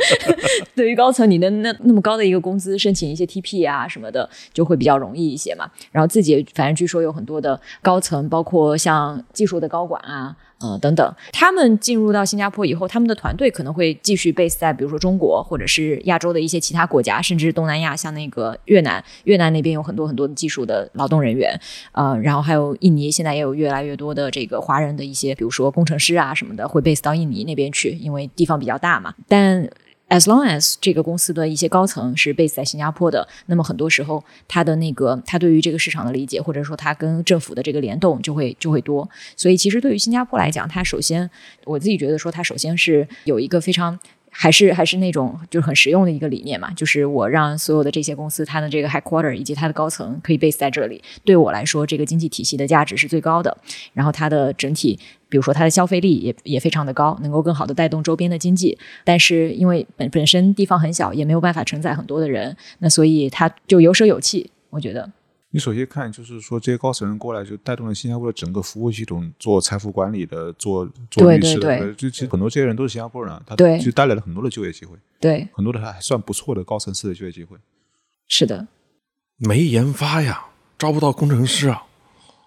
对于高层你的那那么高的一个工资申请一些 TP 啊什么的就会比较容易一些嘛。然后自己反正据说有很多的高层，包括像技术的高管啊。呃，等等，他们进入到新加坡以后，他们的团队可能会继续 base 在比如说中国或者是亚洲的一些其他国家，甚至东南亚，像那个越南，越南那边有很多很多的技术的劳动人员，呃，然后还有印尼，现在也有越来越多的这个华人的一些，比如说工程师啊什么的，会 base 到印尼那边去，因为地方比较大嘛，但。As long as 这个公司的一些高层是 base 在新加坡的，那么很多时候他的那个他对于这个市场的理解，或者说他跟政府的这个联动就会就会多。所以其实对于新加坡来讲，它首先我自己觉得说，它首先是有一个非常。还是还是那种就是很实用的一个理念嘛，就是我让所有的这些公司，它的这个 headquarter 以及它的高层可以 base 在这里，对我来说，这个经济体系的价值是最高的。然后它的整体，比如说它的消费力也也非常的高，能够更好的带动周边的经济。但是因为本本身地方很小，也没有办法承载很多的人，那所以它就有舍有弃，我觉得。你首先看，就是说这些高层人过来，就带动了新加坡的整个服务系统，做财富管理的，做做律师的，就其实很多这些人都是新加坡人，他其实带来了很多的就业机会，对，很多的还算不错的高层次的就业机会。是的，没研发呀，招不到工程师啊。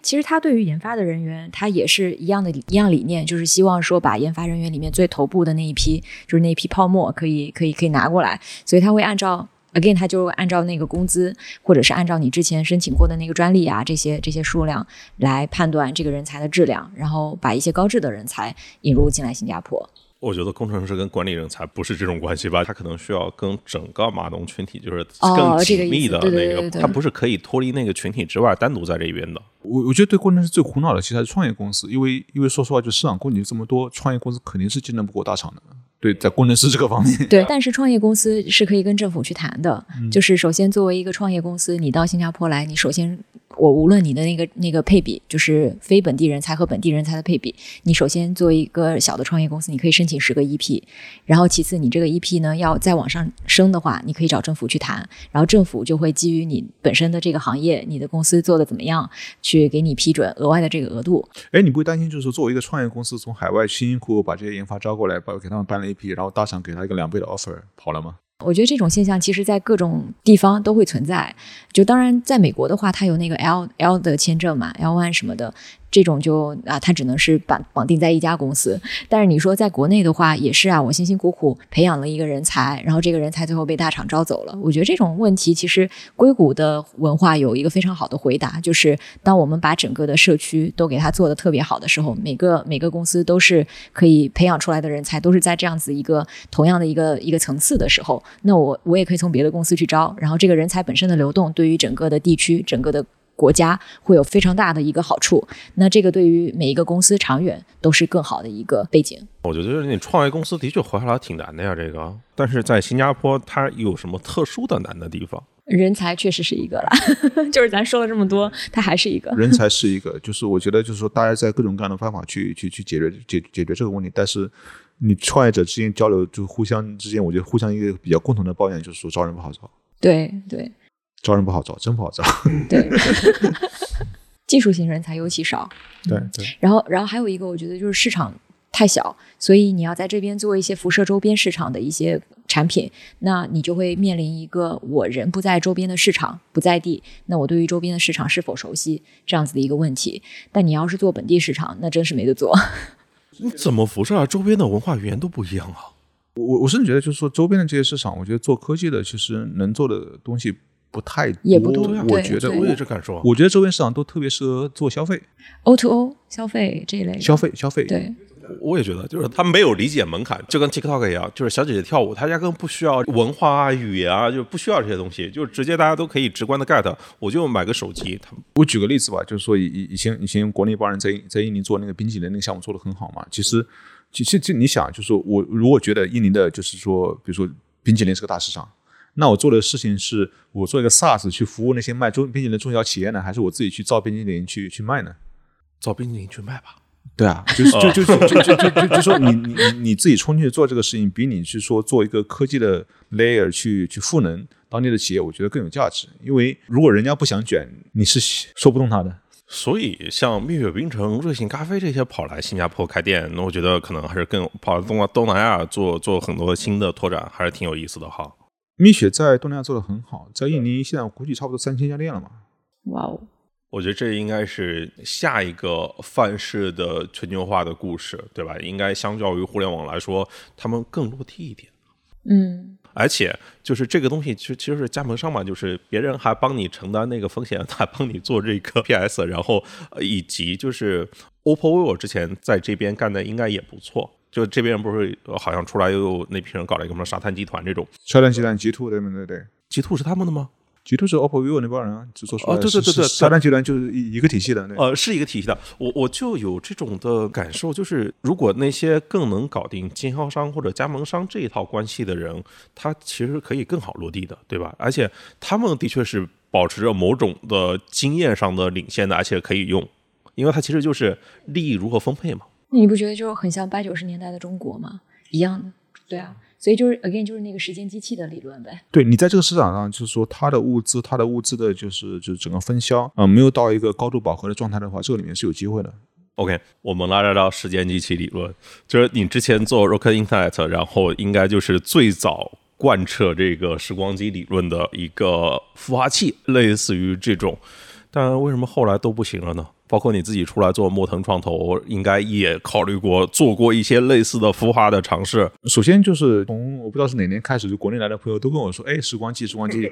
其实他对于研发的人员，他也是一样的一样理念，就是希望说把研发人员里面最头部的那一批，就是那一批泡沫，可以可以可以拿过来，所以他会按照。Again，他就按照那个工资，或者是按照你之前申请过的那个专利啊，这些这些数量来判断这个人才的质量，然后把一些高质的人才引入进来新加坡。我觉得工程师跟管理人才不是这种关系吧？他可能需要跟整个码农群体就是更紧密的那个，他不是可以脱离那个群体之外单独在这边的。我我觉得对工程师最苦恼的其实还是创业公司，因为因为说实话，就市场供给这么多，创业公司肯定是竞争不过大厂的。对，在工程师这个方面，对，但是创业公司是可以跟政府去谈的。就是首先，作为一个创业公司，你到新加坡来，你首先。我无论你的那个那个配比，就是非本地人才和本地人才的配比，你首先作为一个小的创业公司，你可以申请十个 EP，然后其次你这个 EP 呢要再往上升的话，你可以找政府去谈，然后政府就会基于你本身的这个行业，你的公司做的怎么样，去给你批准额外的这个额度。哎，你不会担心就是说作为一个创业公司从海外辛辛苦苦把这些研发招过来，把给他们办了然后大厂给他一个两倍的 offer 跑了吗？我觉得这种现象其实，在各种地方都会存在。就当然，在美国的话，它有那个 L L 的签证嘛，L one 什么的。这种就啊，它只能是绑绑定在一家公司。但是你说在国内的话，也是啊，我辛辛苦苦培养了一个人才，然后这个人才最后被大厂招走了。我觉得这种问题，其实硅谷的文化有一个非常好的回答，就是当我们把整个的社区都给它做的特别好的时候，每个每个公司都是可以培养出来的人才，都是在这样子一个同样的一个一个层次的时候，那我我也可以从别的公司去招，然后这个人才本身的流动，对于整个的地区，整个的。国家会有非常大的一个好处，那这个对于每一个公司长远都是更好的一个背景。我觉得你创业公司的确活下来挺难的呀，这个。但是在新加坡，它有什么特殊的难的地方？人才确实是一个了，就是咱说了这么多，它还是一个。人才是一个，就是我觉得就是说，大家在各种各样的方法去去去解决解解决这个问题，但是你创业者之间交流，就互相之间，我觉得互相一个比较共同的抱怨就是说招人不好招。对对。招人不好招，真不好招。对，技术型人才尤其少。对对。然后，然后还有一个，我觉得就是市场太小，所以你要在这边做一些辐射周边市场的一些产品，那你就会面临一个我人不在周边的市场不在地，那我对于周边的市场是否熟悉这样子的一个问题。但你要是做本地市场，那真是没得做。你怎么辐射啊？周边的文化语言都不一样啊！我我甚至觉得，就是说周边的这些市场，我觉得做科技的其实能做的东西。不太也不多，我觉得我也这感受。我觉得周边市场都特别适合做消费，O to O 消费这一类。消费消费，对，我也觉得，就是他没有理解门槛，就跟 TikTok 一样，就是小姐姐跳舞，她压根不需要文化啊、语言啊，就不需要这些东西，就直接大家都可以直观的 get。我就买个手机。他我举个例子吧，就是说以以前以前国内一帮人在在印尼做那个冰淇淋那个项目做的很好嘛，其实。其实就你想，就是说我如果觉得印尼的，就是说，比如说冰淇淋是个大市场，那我做的事情是我做一个 SaaS 去服务那些卖中冰淇淋的中小企业呢，还是我自己去造冰淇淋去去卖呢？造冰淇淋去卖吧。对啊，就 是就就就就就就就说你你你你自己冲进去做这个事情，比你去说做一个科技的 layer 去去赋能当地的企业，我觉得更有价值。因为如果人家不想卷，你是说不动他的。所以像蜜雪冰城、瑞幸咖啡这些跑来新加坡开店，那我觉得可能还是更跑东东南亚做做很多新的拓展，还是挺有意思的哈。蜜雪在东南亚做的很好，在印尼现在我估计差不多三千家店了嘛。哇哦！我觉得这应该是下一个范式的全球化的故事，对吧？应该相较于互联网来说，他们更落地一点。嗯，而且就是这个东西，其实其实是加盟商嘛，就是别人还帮你承担那个风险，还帮你做这个 PS，然后呃以及就是 OPPO、vivo 之前在这边干的应该也不错。就这边不是呃好像出来又有那批人搞了一个什么沙滩集团这种，沙滩集团 G Two 对对对对极兔是他们的吗？，G Two 是 OPPO、vivo 那帮人啊，就做出来的。哦对对对对沙滩集团就是一一个体系的。对呃，是一个体系的。我我就有这种的感受，就是如果那些更能搞定经销商或者加盟商这一套关系的人，他其实可以更好落地的，对吧？而且他们的确是保持着某种的经验上的领先的，而且可以用，因为它其实就是利益如何分配嘛。那你不觉得就很像八九十年代的中国吗？一样的，对啊。所以就是 again 就是那个时间机器的理论呗。对你在这个市场上，就是说它的物资，它的物资的就是就是整个分销啊、没有到一个高度饱和的状态的话，这个里面是有机会的。OK，我们拉来到时间机器理论，就是你之前做 Rocket Internet，然后应该就是最早贯彻这个时光机理论的一个孵化器，类似于这种，但为什么后来都不行了呢？包括你自己出来做莫腾创投，应该也考虑过做过一些类似的孵化的尝试。首先就是从我不知道是哪年开始，就国内来的朋友都跟我说，哎，时光机，时光机，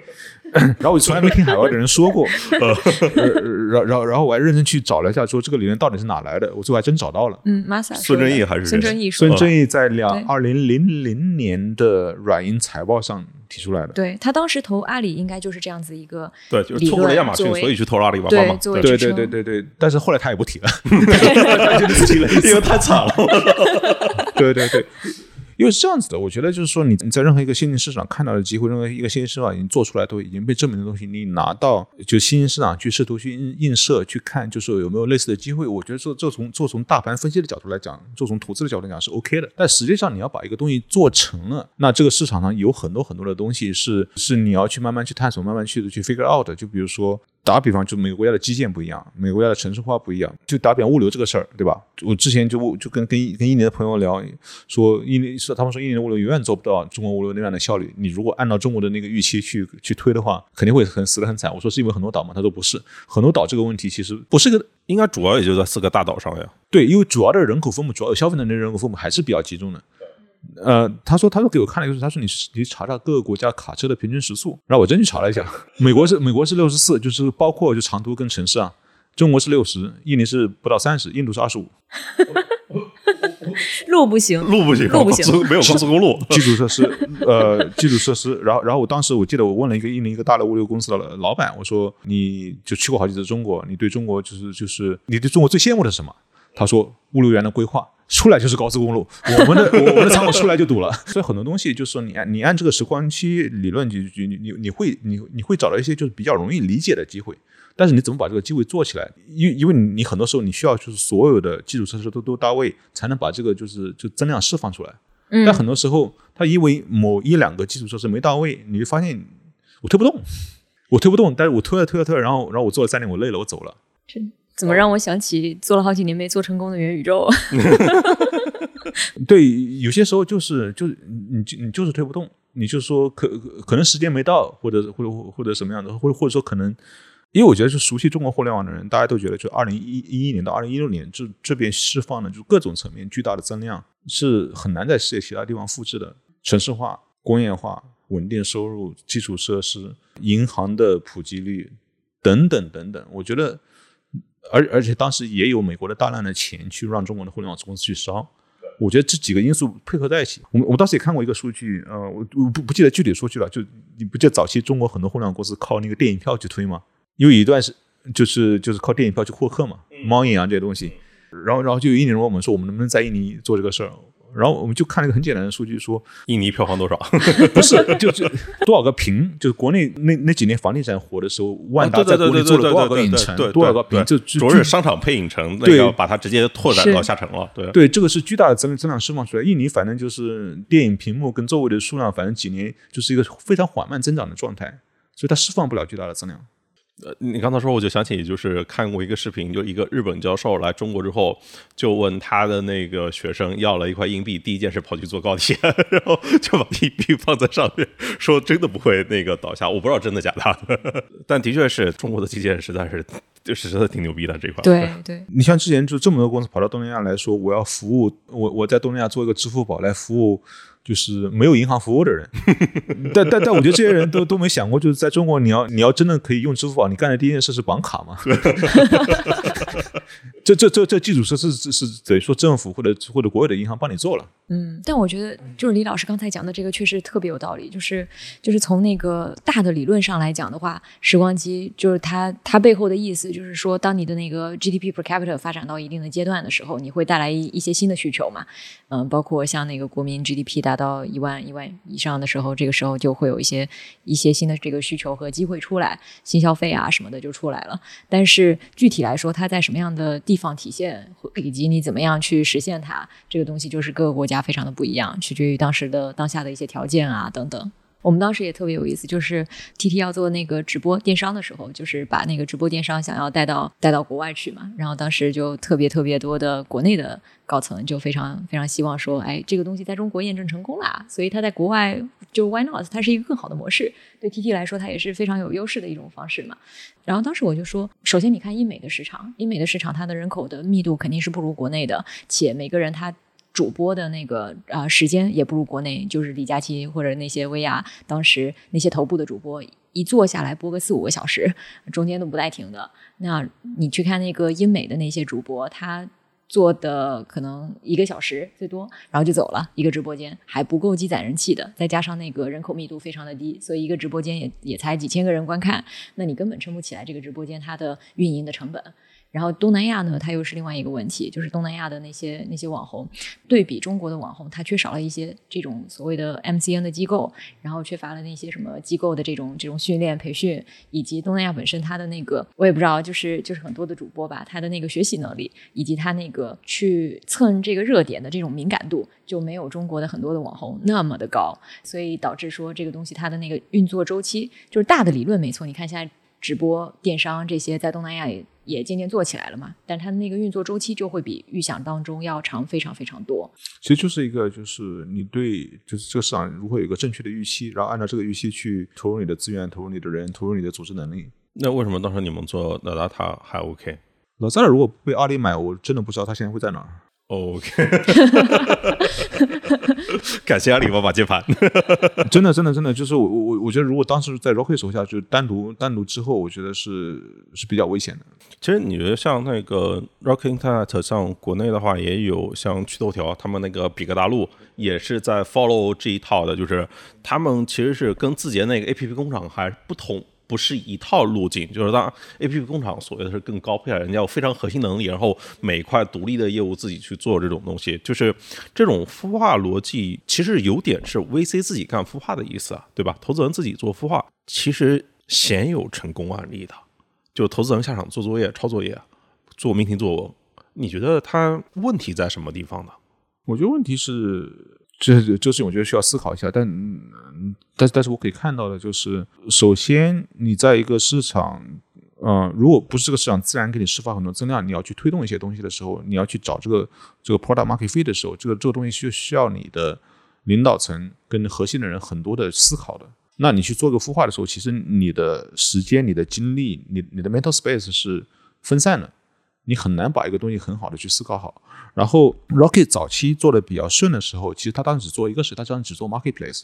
然后我从来没听海外的人说过，呃，然然后然后我还认真去找了一下，说这个理论到底是哪来的，我最后还真找到了。嗯，Masa 孙正义还是孙正义说，孙正义在两对二零零零年的软银财报上提出来的。对他当时投阿里应该就是这样子一个对，就是错过了亚马逊，所以去投了阿里巴巴嘛。对对对对对对，但是后来他也不提了。因为太惨了。对对对，因为是这样子的，我觉得就是说你你在任何一个新兴市场看到的机会，任何一个新兴市场已经做出来都已经被证明的东西，你拿到就新兴市场去试图去映映射去看，就是有没有类似的机会。我觉得这这从这从大盘分析的角度来讲，这从投资的角度来讲是 OK 的。但实际上你要把一个东西做成了，那这个市场上有很多很多的东西是是你要去慢慢去探索，慢慢去去 figure out。就比如说。打比方，就每个国家的基建不一样，每个国家的城市化不一样。就打比方物流这个事儿，对吧？我之前就就跟跟跟印尼的朋友聊，说印尼是他们说印尼的物流永远做不到中国物流那样的效率。你如果按照中国的那个预期去去推的话，肯定会很死得很惨。我说是因为很多岛嘛？他说不是，很多岛这个问题其实不是个应该主要也就在四个大岛上呀。对，因为主要的人口分布，主要有消费能力的人口分布还是比较集中的。呃，他说，他说给我看了一个数，他说你你查查各个国家卡车的平均时速，然后我真去查了一下，美国是美国是六十四，就是包括就长途跟城市啊，中国是六十，印尼是不到三十，印度是二十五。路不行，路不行，路不行没有高速公路。基础设施，呃，基础设施。然后，然后我当时我记得我问了一个印尼一个大的物流公司的老板，我说你就去过好几次中国，你对中国就是就是你对中国最羡慕的是什么？他说物流园的规划出来就是高速公路，我们的我们的仓库出来就堵了。所以很多东西就是说你按你按这个时光机理论，你你你你会你你会找到一些就是比较容易理解的机会。但是你怎么把这个机会做起来？因因为你很多时候你需要就是所有的基础设施都都到位，才能把这个就是就增量释放出来。嗯但很多时候，它因为某一两个基础设施没到位，你就发现我推不动，我推不动，但是我推了推了推了，然后然后我做了三年，我累了，我走了。怎么让我想起做了好几年没做成功的元宇宙？对，有些时候就是就是你就你就是推不动，你就说可可可能时间没到，或者或者或者什么样的，或者或者说可能，因为我觉得是熟悉中国互联网的人，大家都觉得就二零一一一年到二零一六年这这边释放的就各种层面巨大的增量，是很难在世界其他地方复制的。城市化、工业化、稳定收入、基础设施、银行的普及率等等等等，我觉得。而而且当时也有美国的大量的钱去让中国的互联网公司去烧，我觉得这几个因素配合在一起，我们我当时也看过一个数据，呃，我我不不记得具体数据了，就你不记得早期中国很多互联网公司靠那个电影票去推吗？因为有一段是就是就是靠电影票去获客嘛，猫眼啊这些东西，然后然后就有印尼人问我们说，我们能不能在印尼做这个事儿？然后我们就看了一个很简单的数据，说印尼票房多少？不是，就是多少个屏，就是国内那那几年房地产火的时候，万达对对对对在国内做了多少个影城多少个屏，就就主要是商场配影城，那对个把它直接拓展到下沉了。对，对，这个是巨大的增增长释放出来。印尼反正就是电影屏幕跟座位的数量，反正几年就是一个非常缓慢增长的状态，所以它释放不了巨大的增量。呃，你刚才说，我就想起，就是看过一个视频，就一个日本教授来中国之后，就问他的那个学生要了一块硬币，第一件事跑去坐高铁，然后就把硬币放在上面，说真的不会那个倒下。我不知道真的假的，但的确是中国的基建实在是就是真的挺牛逼的这块。对对，你像之前就这么多公司跑到东南亚来说，我要服务我我在东南亚做一个支付宝来服务，就是没有银行服务的人。但但但我觉得这些人都都没想过，就是在中国你要你要真的可以用支付宝，你干的第一件事是绑卡吗？这这这这基础设施是是等于说政府或者或者国有的银行帮你做了。嗯，但我觉得就是李老师刚才讲的这个确实特别有道理，就是就是从那个大的理论上来讲的话，时光机就是它它背后的意思就是说，当你的那个 GDP per capita 发展到一定的阶段的时候，你会带来一一些新的需求嘛，嗯，包括像那个国民 GDP 达到一万一万以上的时候，这个时候就会有一些一些新的这个需求和机会出来，新消费啊什么的就出来了。但是具体来说，它在什么样的地方体现，以及你怎么样去实现它，这个东西就是各个国家非常的不一样，取决于当时的当下的一些条件啊等等。我们当时也特别有意思，就是 T T 要做那个直播电商的时候，就是把那个直播电商想要带到带到国外去嘛。然后当时就特别特别多的国内的高层就非常非常希望说，哎，这个东西在中国验证成功啦，所以它在国外就 Why not？它是一个更好的模式，对 T T 来说它也是非常有优势的一种方式嘛。然后当时我就说，首先你看英美的市场，英美的市场它的人口的密度肯定是不如国内的，且每个人他。主播的那个啊、时间也不如国内，就是李佳琦或者那些薇娅当时那些头部的主播一坐下来播个四五个小时，中间都不带停的。那你去看那个英美的那些主播，他做的可能一个小时最多，然后就走了，一个直播间还不够积攒人气的，再加上那个人口密度非常的低，所以一个直播间也也才几千个人观看，那你根本撑不起来这个直播间它的运营的成本。然后东南亚呢，它又是另外一个问题，就是东南亚的那些那些网红，对比中国的网红，它缺少了一些这种所谓的 MCN 的机构，然后缺乏了那些什么机构的这种这种训练培训，以及东南亚本身它的那个我也不知道，就是就是很多的主播吧，他的那个学习能力，以及他那个去蹭这个热点的这种敏感度，就没有中国的很多的网红那么的高，所以导致说这个东西它的那个运作周期，就是大的理论没错，你看现在直播电商这些在东南亚也。也渐渐做起来了嘛，但它的那个运作周期就会比预想当中要长非常非常多。其实就是一个，就是你对就是这个市场如果有一个正确的预期，然后按照这个预期去投入你的资源、投入你的人、投入你的组织能力。那为什么当时你们做 a d a 还 OK？老扎尔如果被阿里买，我真的不知道他现在会在哪儿。OK，感谢阿里巴巴接盘。真的，真的，真的，就是我我我觉得，如果当时在 Rocky 手下，就单独单独之后，我觉得是是比较危险的。其实你觉得像那个 Rocket Internet，像国内的话也有像趣头条，他们那个比格大陆也是在 follow 这一套的，就是他们其实是跟字节那个 APP 工厂还不同。不是一套路径，就是当 A P P 工厂所谓的是更高配，人家有非常核心能力，然后每块独立的业务自己去做这种东西，就是这种孵化逻辑，其实有点是 V C 自己干孵化的意思啊，对吧？投资人自己做孵化，其实鲜有成功案例的，就投资人下场做作业、抄作业、做命题作文，你觉得他问题在什么地方呢？我觉得问题是。这这个事情我觉得需要思考一下，但嗯，但但是我可以看到的就是，首先你在一个市场，嗯、如果不是这个市场自然给你释放很多增量，你要去推动一些东西的时候，你要去找这个这个 product market fit 的时候，这个这个东西需需要你的领导层跟核心的人很多的思考的。那你去做个孵化的时候，其实你的时间、你的精力、你你的 mental space 是分散的。你很难把一个东西很好的去思考好。然后 Rocket 早期做的比较顺的时候，其实他当时只做一个事，他当时只做 Marketplace。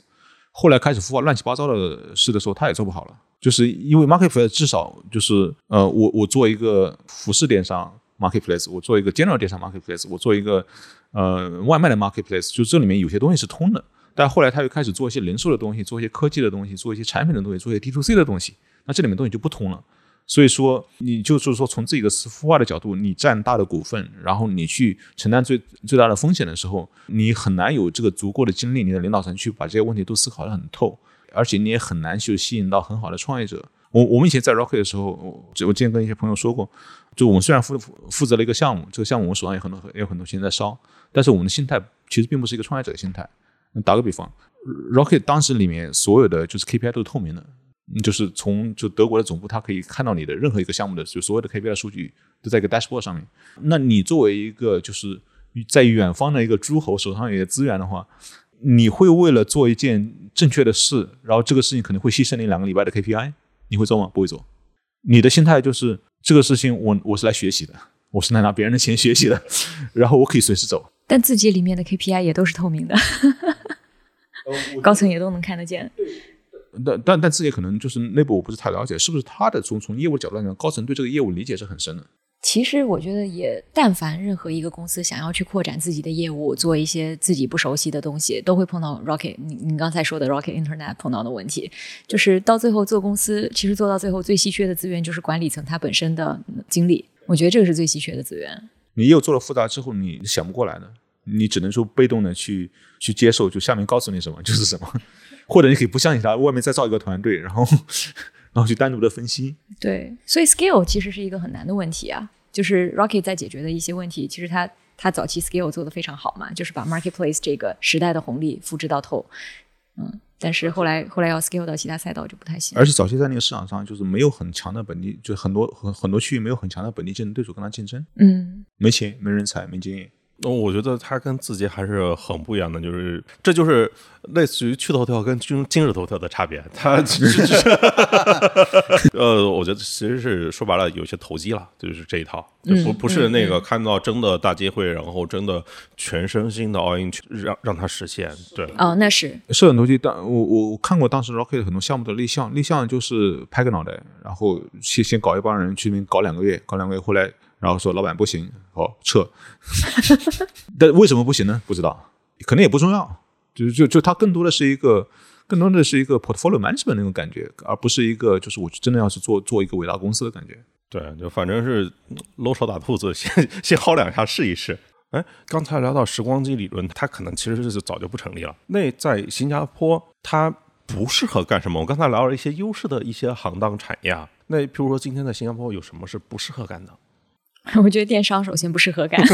后来开始孵化乱七八糟的事的时候，他也做不好了，就是因为 Marketplace 至少就是呃，我我做一个服饰电商 Marketplace，我做一个 General 电商 Marketplace，我做一个呃外卖的 Marketplace，就这里面有些东西是通的。但后来他又开始做一些零售的东西，做一些科技的东西，做一些产品的东西，做一些 D to C 的东西，那这里面东西就不通了。所以说，你就是说从自己的孵化的角度，你占大的股份，然后你去承担最最大的风险的时候，你很难有这个足够的精力，你的领导层去把这些问题都思考得很透，而且你也很难去吸引到很好的创业者。我我们以前在 Rocket 的时候，我我之前跟一些朋友说过，就我们虽然负负责了一个项目，这个项目我们手上有很多也有很多钱在烧，但是我们的心态其实并不是一个创业者的心态。打个比方，Rocket 当时里面所有的就是 KPI 都是透明的。就是从就德国的总部，它可以看到你的任何一个项目的就所有的 KPI 数据都在一个 dashboard 上面。那你作为一个就是在远方的一个诸侯手上有些资源的话，你会为了做一件正确的事，然后这个事情可能会牺牲你两个礼拜的 KPI，你会做吗？不会做。你的心态就是这个事情我我是来学习的，我是来拿别人的钱学习的，然后我可以随时走。但自己里面的 KPI 也都是透明的，高层也都能看得见。但但但自己可能就是内部我不是太了解，是不是他的从从业务角度来讲，高层对这个业务理解是很深的。其实我觉得也，但凡任何一个公司想要去扩展自己的业务，做一些自己不熟悉的东西，都会碰到 Rocket。你你刚才说的 Rocket Internet 碰到的问题，就是到最后做公司，其实做到最后最稀缺的资源就是管理层他本身的精力。我觉得这个是最稀缺的资源。你业务做了复杂之后，你想不过来的，你只能说被动的去去接受，就下面告诉你什么就是什么。或者你可以不相信他，外面再造一个团队，然后 然后去单独的分析。对，所以 scale 其实是一个很难的问题啊。就是 Rocket 在解决的一些问题，其实他他早期 scale 做的非常好嘛，就是把 marketplace 这个时代的红利复制到透。嗯，但是后来后来要 scale 到其他赛道就不太行。而且早期在那个市场上，就是没有很强的本地，就很多很很多区域没有很强的本地竞争对手跟他竞争。嗯，没钱、没人才、没经验。那我觉得它跟字节还是很不一样的，就是这就是类似于趣头条跟今今日头条的差别。它其实是，呃，我觉得其实是说白了有些投机了，就是这一套，不不是那个看到真的大机会，然后真的全身心的 all in 去让让它实现。对，哦，那是是很投机。但我我我看过当时 Rocket 很多项目的立项，立项就是拍个脑袋，然后先先搞一帮人去那边搞两个月，搞两个月，后来。然后说老板不行，好撤。但为什么不行呢？不知道，可能也不重要。就就就它更多的是一个，更多的是一个 portfolio management 那种感觉，而不是一个就是我真的要去做做一个伟大公司的感觉。对，就反正是搂草打兔子，先先薅两下试一试。哎，刚才聊到时光机理论，它可能其实是早就不成立了。那在新加坡，它不适合干什么？我刚才聊了一些优势的一些行当产业啊。那譬如说，今天在新加坡有什么是不适合干的？我觉得电商首先不适合干。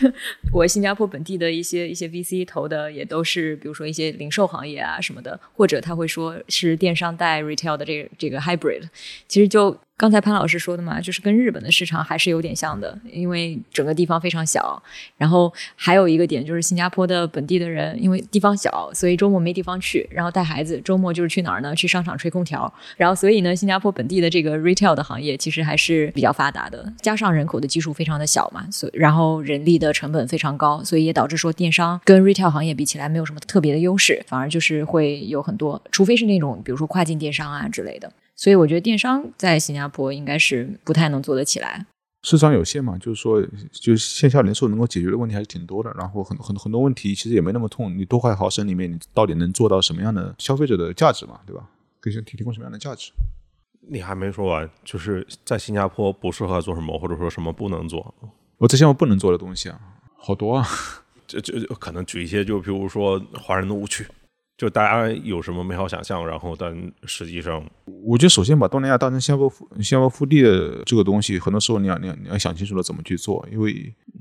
我新加坡本地的一些一些 VC 投的也都是，比如说一些零售行业啊什么的，或者他会说是电商带 retail 的这个这个 hybrid，其实就。刚才潘老师说的嘛，就是跟日本的市场还是有点像的，因为整个地方非常小。然后还有一个点就是新加坡的本地的人，因为地方小，所以周末没地方去，然后带孩子，周末就是去哪儿呢？去商场吹空调。然后所以呢，新加坡本地的这个 retail 的行业其实还是比较发达的，加上人口的基数非常的小嘛，所以然后人力的成本非常高，所以也导致说电商跟 retail 行业比起来没有什么特别的优势，反而就是会有很多，除非是那种比如说跨境电商啊之类的。所以我觉得电商在新加坡应该是不太能做得起来，市场有限嘛，就是说，就是线下零售能够解决的问题还是挺多的，然后很很很多问题其实也没那么痛。你多块毫升里面，你到底能做到什么样的消费者的价值嘛，对吧？给提提供什么样的价值？你还没说完，就是在新加坡不适合做什么，或者说什么不能做？我这些我不能做的东西啊，好多啊，就就可能举一些，就比如说华人的误区。就大家有什么美好想象，然后但实际上，我觉得首先把东南亚当成新加坡新加坡腹地的这个东西，很多时候你要你要你要想清楚了怎么去做，因为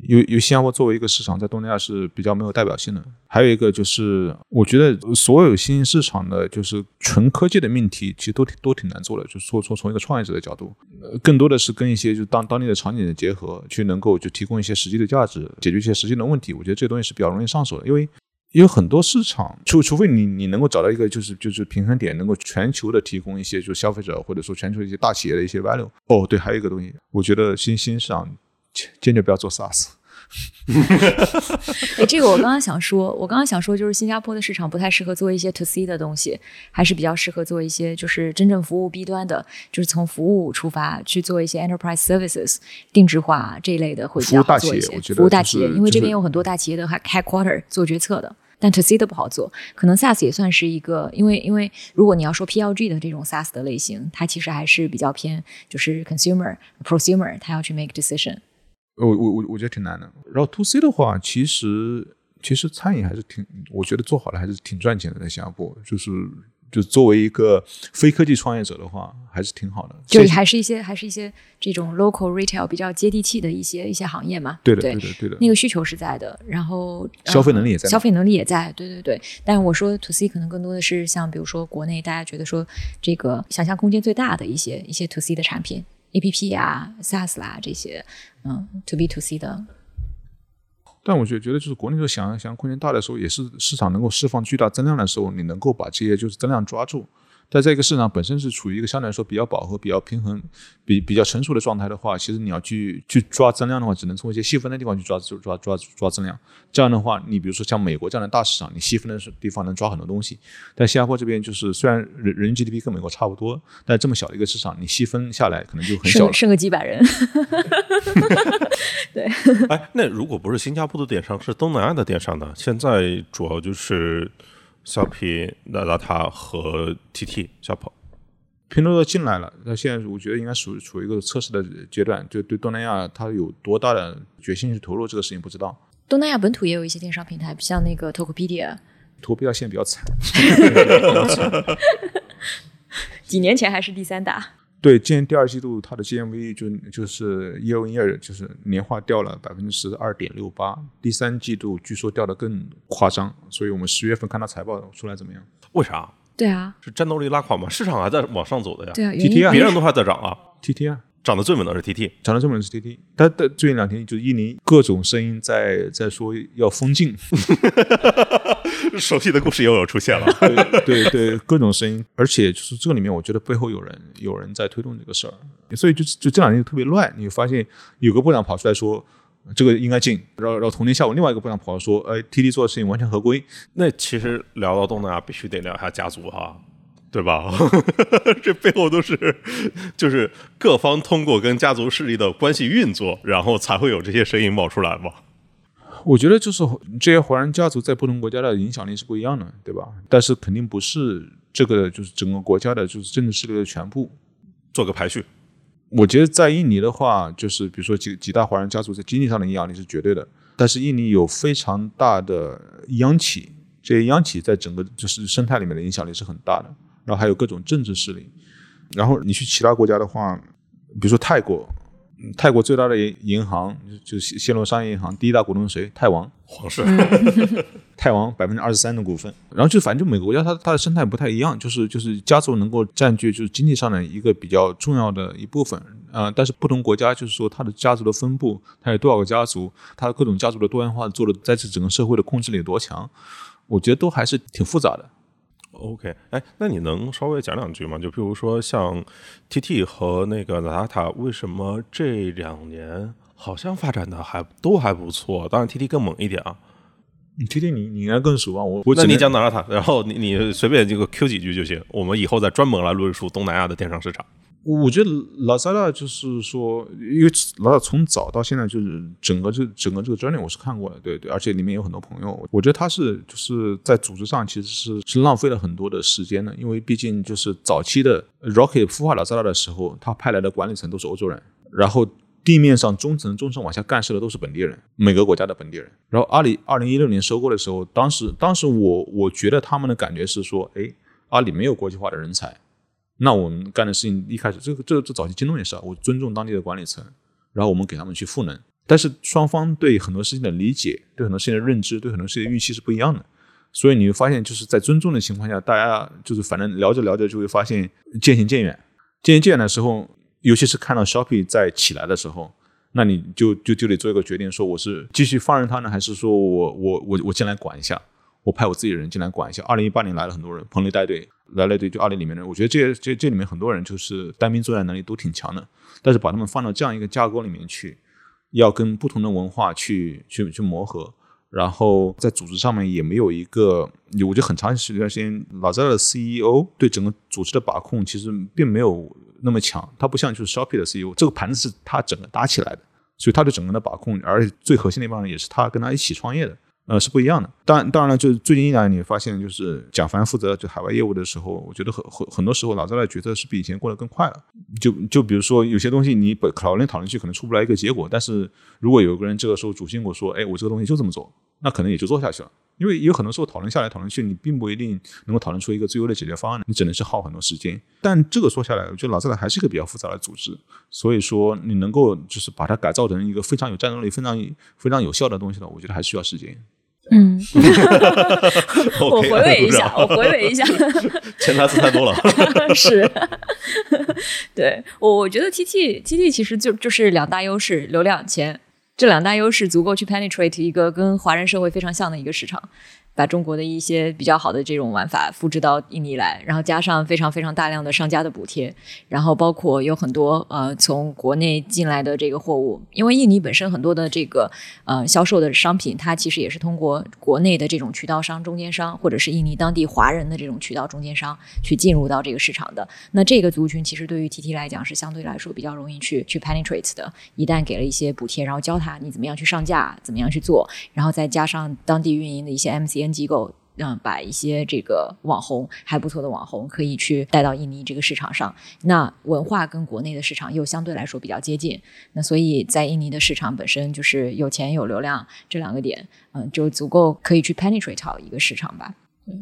因为因为新加坡作为一个市场，在东南亚是比较没有代表性的。还有一个就是，我觉得所有新兴市场的就是纯科技的命题，其实都挺都挺难做的。就是说从从一个创业者的角度，更多的是跟一些就当当地的场景的结合，去能够就提供一些实际的价值，解决一些实际的问题。我觉得这东西是比较容易上手的，因为。有很多市场，除除非你你能够找到一个就是就是平衡点，能够全球的提供一些就消费者或者说全球一些大企业的一些 value。哦，对，还有一个东西，我觉得新兴市场坚决不要做 SaaS。哎，这个我刚刚想说，我刚刚想说就是新加坡的市场不太适合做一些 to C 的东西，还是比较适合做一些就是真正服务 B 端的，就是从服务出发去做一些 enterprise services 定制化这一类的会比较好做一些。服务大企业，因为这边有很多大企业的 headquarter 做决策的。但 to C 的不好做。可能 SaaS 也算是一个，因为因为如果你要说 PLG 的这种 SaaS 的类型，它其实还是比较偏就是 consumer prosumer，它要去 make decision。我我我我觉得挺难的。然后 to C 的话，其实其实餐饮还是挺，我觉得做好了还是挺赚钱的，在新加坡就是。就作为一个非科技创业者的话，还是挺好的。就还是一些还是一些这种 local retail 比较接地气的一些一些行业嘛。对的，对的，对的。那个需求是在的，然后消费能力也在，消费能力也在。对对对。但我说 to C 可能更多的是像比如说国内大家觉得说这个想象空间最大的一些一些 to C 的产品，APP 啊、SaaS 啦这些，嗯，to B to C 的。但我觉得，觉得就是国内的想想空间大的时候，也是市场能够释放巨大增量的时候，你能够把这些就是增量抓住。在这个市场本身是处于一个相对来说比较饱和、比较平衡、比比较成熟的状态的话，其实你要去去抓增量的话，只能从一些细分的地方去抓抓抓抓增量。这样的话，你比如说像美国这样的大市场，你细分的地方能抓很多东西。但新加坡这边就是虽然人人均 GDP 跟美国差不多，但这么小的一个市场，你细分下来可能就很小，剩个几百人。对。哎，那如果不是新加坡的电商，是东南亚的电商呢？现在主要就是。小皮、那那他和 TT 小跑，拼多多进来了。那现在我觉得应该属处于一个测试的阶段，就对东南亚它有多大的决心去投入这个事情不知道。东南亚本土也有一些电商平台，像那个 Tokopedia。Tokopedia 现在比较惨，几年前还是第三大。对，今年第二季度它的 GMV 就就是 year on year 就是年化掉了百分之十二点六八，第三季度据说掉的更夸张，所以我们十月份看它财报出来怎么样？为啥？对啊，是战斗力拉垮吗？市场还在往上走的呀。对啊，TT 啊，别人都还在涨啊，TT 啊。涨得最稳的是 TT，涨得最稳的是 TT，但但最近两天就印尼各种声音在在说要封禁，熟悉的故事又有出现了，对对，各种声音，而且就是这个里面，我觉得背后有人有人在推动这个事儿，所以就就这两天特别乱，你发现有个部长跑出来说这个应该禁，然后然后同天下午另外一个部长跑来说，哎，TT 做的事情完全合规。那其实聊到东南亚，必须得聊一下家族哈。对吧？这背后都是，就是各方通过跟家族势力的关系运作，然后才会有这些声音冒出来嘛。我觉得就是这些华人家族在不同国家的影响力是不一样的，对吧？但是肯定不是这个就是整个国家的就是政治势力的全部。做个排序，我觉得在印尼的话，就是比如说几几大华人家族在经济上的影响力是绝对的，但是印尼有非常大的央企，这些央企在整个就是生态里面的影响力是很大的。然后还有各种政治势力，然后你去其他国家的话，比如说泰国，泰国最大的银行就是暹罗商业银行，第一大股东是谁？泰王皇室，泰王百分之二十三的股份。然后就反正就每个国家它它的生态不太一样，就是就是家族能够占据就是经济上的一个比较重要的一部分啊。但是不同国家就是说它的家族的分布，它有多少个家族，它的各种家族的多元化做的在这整个社会的控制力有多强，我觉得都还是挺复杂的。OK，哎，那你能稍微讲两句吗？就比如说像 TT 和那个 Zalata，为什么这两年好像发展的还都还不错？当然 TT 更猛一点啊。TT 你你应该更熟啊，我我那你讲 Zalata，然后你你随便这个 Q 几句就行，我们以后再专门来论述东南亚的电商市场。我觉得拉萨拉就是说，因为拉萨从早到现在就是整个这整个这个专利我是看过的，对对，而且里面有很多朋友，我觉得他是就是在组织上其实是是浪费了很多的时间的，因为毕竟就是早期的 Rocket 孵化拉萨拉的时候，他派来的管理层都是欧洲人，然后地面上中层中层往下干事的都是本地人，每个国家的本地人。然后阿里二零一六年收购的时候，当时当时我我觉得他们的感觉是说，哎，阿里没有国际化的人才。那我们干的事情一开始，这个这这早期京东也是啊，我尊重当地的管理层，然后我们给他们去赋能。但是双方对很多事情的理解、对很多事情的认知、对很多事情的预期是不一样的，所以你会发现，就是在尊重的情况下，大家就是反正聊着聊着就会发现渐行渐远。渐行渐远的时候，尤其是看到 Shopee 在起来的时候，那你就就就得做一个决定，说我是继续放任他呢，还是说我我我我进来管一下？我派我自己的人进来管一下。二零一八年来了很多人，彭雷带队来了队，就阿里里面的人。我觉得这这这里面很多人就是单兵作战能力都挺强的，但是把他们放到这样一个架构里面去，要跟不同的文化去去去磨合，然后在组织上面也没有一个，我觉得很长一段时间，老在的 CEO 对整个组织的把控其实并没有那么强，他不像就是 Shopee 的 CEO，这个盘子是他整个搭起来的，所以他对整个的把控，而且最核心的一帮人也是他跟他一起创业的。呃，是不一样的。当然，当然了，就是最近一两年，你发现就是蒋凡负责就海外业务的时候，我觉得很很很多时候，老赵的决策是比以前过得更快了。就就比如说有些东西你本讨论讨论去可能出不来一个结果，但是如果有个人这个时候主心骨说，哎，我这个东西就这么做，那可能也就做下去了。因为有很多时候讨论下来讨论去，你并不一定能够讨论出一个最优的解决方案，你只能是耗很多时间。但这个说下来，我觉得老赵的还是一个比较复杂的组织，所以说你能够就是把它改造成一个非常有战斗力、非常非常有效的东西呢，我觉得还需要时间。嗯，我回味一下，我回味一下，潜台词太多了。是，对我我觉得 T T T T 其实就就是两大优势，流量钱，这两大优势足够去 penetrate 一个跟华人社会非常像的一个市场。把中国的一些比较好的这种玩法复制到印尼来，然后加上非常非常大量的商家的补贴，然后包括有很多呃从国内进来的这个货物，因为印尼本身很多的这个呃销售的商品，它其实也是通过国内的这种渠道商、中间商，或者是印尼当地华人的这种渠道中间商去进入到这个市场的。那这个族群其实对于 TT 来讲是相对来说比较容易去去 penetrate 的。一旦给了一些补贴，然后教他你怎么样去上架，怎么样去做，然后再加上当地运营的一些 MCN。机构嗯把一些这个网红还不错的网红可以去带到印尼这个市场上，那文化跟国内的市场又相对来说比较接近，那所以在印尼的市场本身就是有钱有流量这两个点，嗯，就足够可以去 penetrate 好一个市场吧。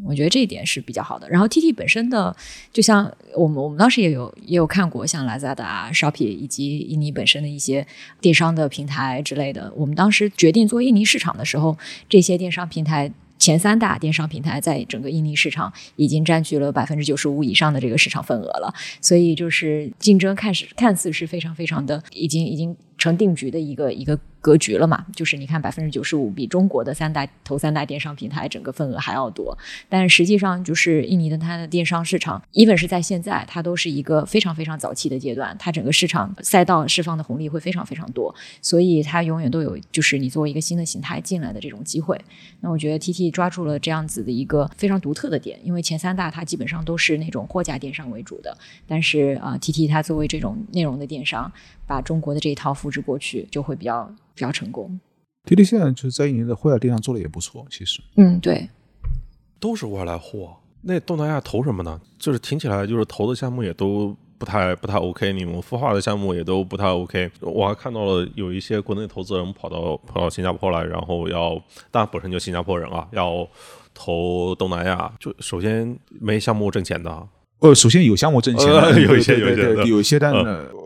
我觉得这一点是比较好的。然后 T T 本身的，就像我们我们当时也有也有看过像 Lazada、Shopee 以及印尼本身的一些电商的平台之类的。我们当时决定做印尼市场的时候，这些电商平台。前三大电商平台在整个印尼市场已经占据了百分之九十五以上的这个市场份额了，所以就是竞争看似看似是非常非常的，已经已经。成定局的一个一个格局了嘛？就是你看百分之九十五比中国的三大头三大电商平台整个份额还要多，但实际上就是印尼的它的电商市场，even 是在现在，它都是一个非常非常早期的阶段，它整个市场赛道释放的红利会非常非常多，所以它永远都有就是你作为一个新的形态进来的这种机会。那我觉得 T T 抓住了这样子的一个非常独特的点，因为前三大它基本上都是那种货架电商为主的，但是啊 T T 它作为这种内容的电商。把中国的这一套复制过去，就会比较比较成功。滴滴现在就是在印尼的货架电商做的也不错，其实。嗯，对，都是外来货。那东南亚投什么呢？就是听起来就是投的项目也都不太不太 OK，你们孵化的项目也都不太 OK。我还看到了有一些国内投资人跑到跑到新加坡来，然后要，当然本身就新加坡人啊，要投东南亚。就首先没项目挣钱的。呃，首先有项目挣钱，有一些有一些有一些，但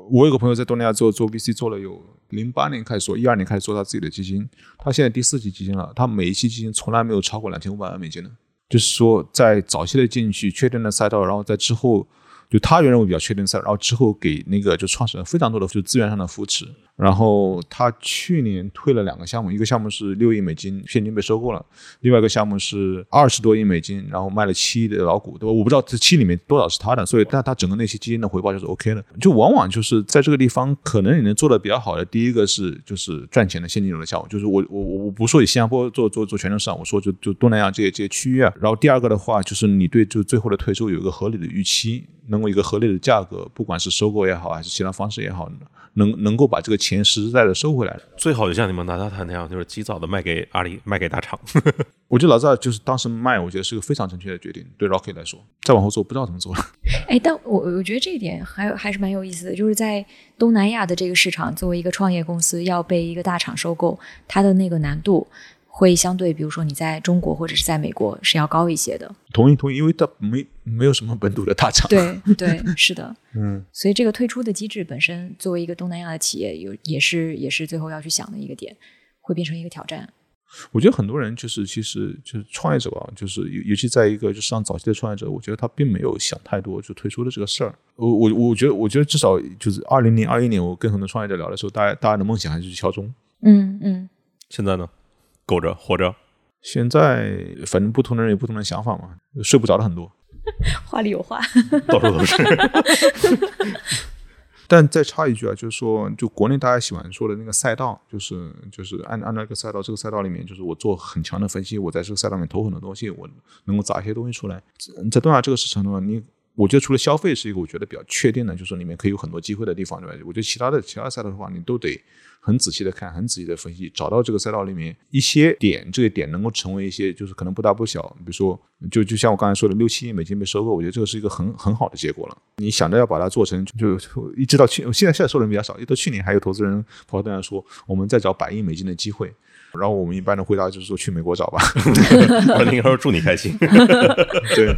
我有个朋友在东南亚做做 VC 做了有零八年开始做，一二年开始做他自己的基金，他现在第四期基金了，他每一期基金从来没有超过两千五百万美金的，就是说在早期的进去确定了赛道，然后在之后就他原认为比较确定赛，然后之后给那个就创始人非常多的就资源上的扶持。然后他去年退了两个项目，一个项目是六亿美金现金被收购了，另外一个项目是二十多亿美金，然后卖了七亿的老股，对吧？我不知道这七里面多少是他的，所以但他整个那些基金的回报就是 OK 的。就往往就是在这个地方，可能你能做的比较好的，第一个是就是赚钱的现金流的项目，就是我我我我不说以新加坡做做做全球市场，我说就就东南亚这些这些区域啊。然后第二个的话，就是你对就最后的退出有一个合理的预期，能够一个合理的价格，不管是收购也好，还是其他方式也好。能能够把这个钱实实在在收回来，最好就像你们拿大谈那样，就是及早的卖给阿里，卖给大厂。我觉得老赵就是当时卖，我觉得是个非常正确的决定。对 Rocky 来说，再往后做不知道怎么做了。哎，但我我觉得这一点还还是蛮有意思的，就是在东南亚的这个市场，作为一个创业公司要被一个大厂收购，它的那个难度。会相对，比如说你在中国或者是在美国是要高一些的。同意同意，因为它没没有什么本土的大厂。对 对，是的，嗯。所以这个退出的机制本身，作为一个东南亚的企业，有也是也是最后要去想的一个点，会变成一个挑战。我觉得很多人就是其实就是创业者吧，就是尤尤其在一个就是上早期的创业者，我觉得他并没有想太多就退出的这个事儿。我我我觉得我觉得至少就是二零零二一年，我跟很多创业者聊的时候，大家大家的梦想还是去敲钟。嗯嗯。现在呢？苟着活着，现在反正不同的人有不同的想法嘛，睡不着的很多。话里有话，到处都是。但再插一句啊，就是说，就国内大家喜欢说的那个赛道，就是就是按按照一个赛道，这个赛道里面，就是我做很强的分析，我在这个赛道里面投很多东西，我能够砸一些东西出来。在东亚这个市场的话，你我觉得除了消费是一个我觉得比较确定的，就是里面可以有很多机会的地方，对吧？我觉得其他的其他赛道的话，你都得很仔细的看，很仔细的分析，找到这个赛道里面一些点，这个点能够成为一些就是可能不大不小，比如说就就像我刚才说的六七亿美金被收购，我觉得这个是一个很很好的结果了。你想着要把它做成，就就一直到去现在现在收的人比较少，一直到去年还有投资人跑过来说我们在找百亿美金的机会，然后我们一般的回答就是说去美国找吧。我应该说祝你开心。对。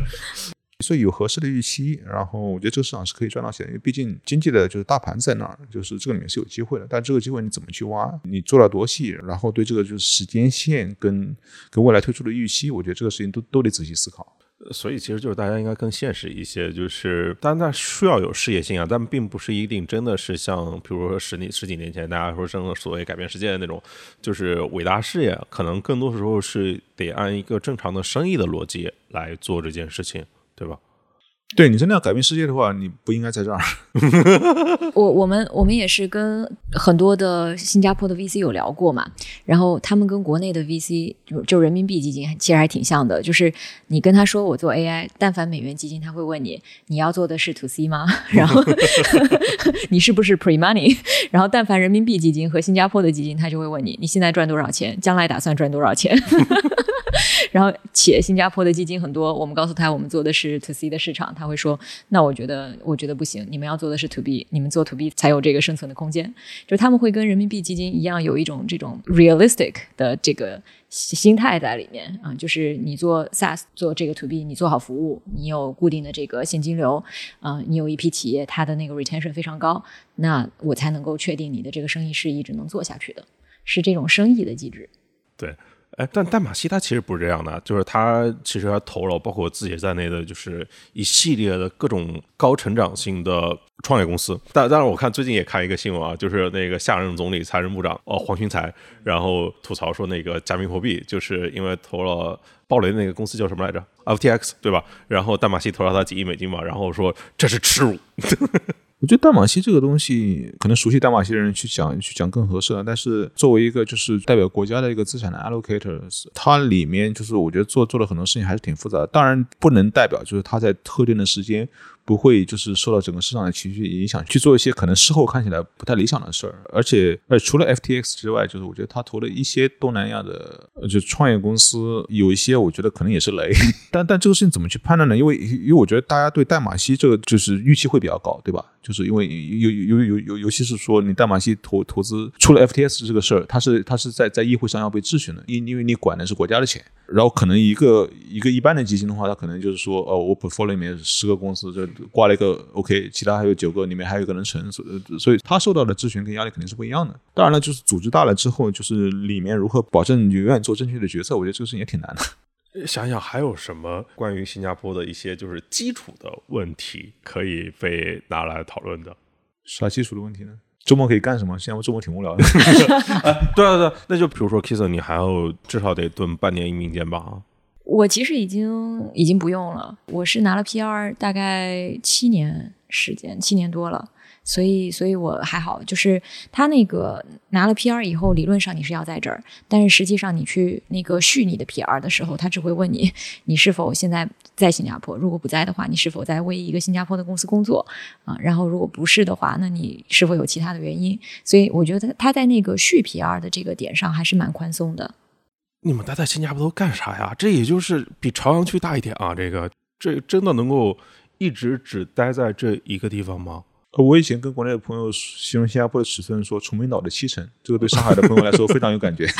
所以有合适的预期，然后我觉得这个市场是可以赚到钱，因为毕竟经济的就是大盘在那儿，就是这个里面是有机会的。但这个机会你怎么去挖？你做了多细？然后对这个就是时间线跟跟未来推出的预期，我觉得这个事情都都得仔细思考。所以其实就是大家应该更现实一些，就是当然它需要有事业心啊，但并不是一定真的是像比如说十年十几年前大家说什么所谓改变世界的那种，就是伟大事业，可能更多时候是得按一个正常的生意的逻辑来做这件事情。对吧？对你真的要改变世界的话，你不应该在这儿。我我们我们也是跟很多的新加坡的 VC 有聊过嘛，然后他们跟国内的 VC 就就人民币基金其实还挺像的，就是你跟他说我做 AI，但凡美元基金他会问你你要做的是 To C 吗？然后你是不是 Pre Money？然后但凡人民币基金和新加坡的基金，他就会问你你现在赚多少钱，将来打算赚多少钱？然后，且新加坡的基金很多，我们告诉他我们做的是 to C 的市场，他会说，那我觉得我觉得不行，你们要做的是 to B，你们做 to B 才有这个生存的空间。就是他们会跟人民币基金一样，有一种这种 realistic 的这个心态在里面啊，就是你做 SaaS 做这个 to B，你做好服务，你有固定的这个现金流，啊，你有一批企业它的那个 retention 非常高，那我才能够确定你的这个生意是一直能做下去的，是这种生意的机制。对。哎，但淡马锡它其实不是这样的，就是它其实它投了包括我自己在内的，就是一系列的各种高成长性的创业公司。但但是，我看最近也看一个新闻啊，就是那个下任总理、财政部长哦黄群才，然后吐槽说那个加密货币就是因为投了暴雷的那个公司叫什么来着？FTX 对吧？然后淡马锡投了他几亿美金嘛，然后说这是耻辱。我觉得淡马锡这个东西，可能熟悉淡马锡的人去讲去讲更合适了。但是作为一个就是代表国家的一个资产的 allocators，它里面就是我觉得做做了很多事情还是挺复杂的。当然不能代表就是它在特定的时间。不会就是受到整个市场的情绪影响去做一些可能事后看起来不太理想的事儿，而且呃除了 FTX 之外，就是我觉得他投了一些东南亚的就创业公司，有一些我觉得可能也是雷，但但这个事情怎么去判断呢？因为因为我觉得大家对代码西这个就是预期会比较高，对吧？就是因为有有有有尤其是说你代码西投投资出了 FTX 这个事儿，它是它是在在议会上要被质询的，因因为你管的是国家的钱，然后可能一个一个一般的基金的话，它可能就是说哦，我 portfolio 里面十个公司这。挂了一个 OK，其他还有九个，里面还有一个人成，所所以他受到的咨询跟压力肯定是不一样的。当然了，就是组织大了之后，就是里面如何保证永远做正确的决策，我觉得这个事情也挺难的。想想还有什么关于新加坡的一些就是基础的问题可以被拿来讨论的？啥基础的问题呢？周末可以干什么？新加坡周末挺无聊的。对对对，那就比如说 Kiss，你还要至少得蹲半年移民监吧？我其实已经已经不用了，我是拿了 PR 大概七年时间，七年多了，所以所以我还好。就是他那个拿了 PR 以后，理论上你是要在这儿，但是实际上你去那个续你的 PR 的时候，他只会问你你是否现在在新加坡，如果不在的话，你是否在为一个新加坡的公司工作啊？然后如果不是的话，那你是否有其他的原因？所以我觉得他在那个续 PR 的这个点上还是蛮宽松的。你们待在新加坡都干啥呀？这也就是比朝阳区大一点啊！这个，这真的能够一直只待在这一个地方吗？我以前跟国内的朋友形容新加坡的尺寸，说崇明岛的七成，这个对上海的朋友来说非常有感觉。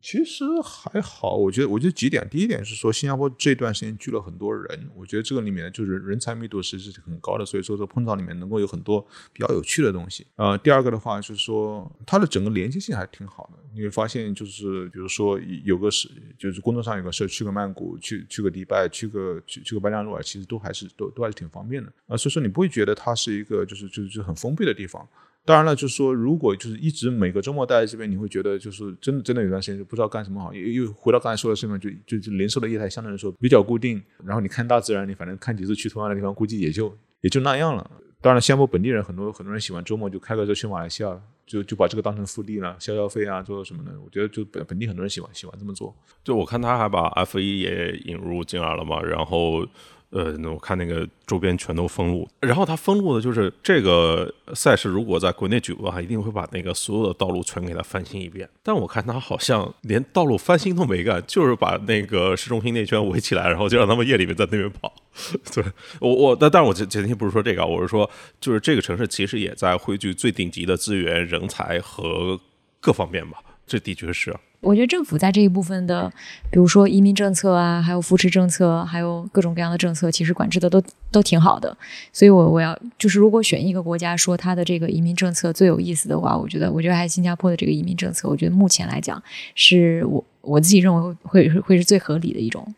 其实还好，我觉得，我觉得几点。第一点是说，新加坡这段时间聚了很多人，我觉得这个里面就是人才密度实是很高的，所以说这碰撞里面能够有很多比较有趣的东西。呃，第二个的话就是说，它的整个连接性还挺好的。你会发现，就是比如说有个是，就是工作上有个事去个曼谷，去去个迪拜，去个去去个巴加罗尔，其实都还是都都还是挺方便的啊。所以说你不会觉得它是一个就是就是就很封闭的地方。当然了，就是说，如果就是一直每个周末待在这边，你会觉得就是真的真的有段时间就不知道干什么好。又又回到刚才说的事情，就就就零售的业态相对来说比较固定。然后你看大自然，你反正看几次去同样的地方，估计也就也就那样了。当然了，新加坡本地人很多很多人喜欢周末就开个车去马来西亚就就把这个当成复利了，消消费啊，做什么的？我觉得就本本地很多人喜欢喜欢这么做。就我看他还把 F 一也引入进来了嘛，然后。呃，那我看那个周边全都封路，然后它封路的就是这个赛事，如果在国内举办，一定会把那个所有的道路全给它翻新一遍。但我看他好像连道路翻新都没干，就是把那个市中心那圈围起来，然后就让他们夜里面在那边跑。对我我，但但我前前天不是说这个，我是说，就是这个城市其实也在汇聚最顶级的资源、人才和各方面吧，这的确是。我觉得政府在这一部分的，比如说移民政策啊，还有扶持政策，还有各种各样的政策，其实管制的都都挺好的。所以，我我要就是如果选一个国家说它的这个移民政策最有意思的话，我觉得，我觉得还是新加坡的这个移民政策。我觉得目前来讲，是我我自己认为会会是最合理的一种。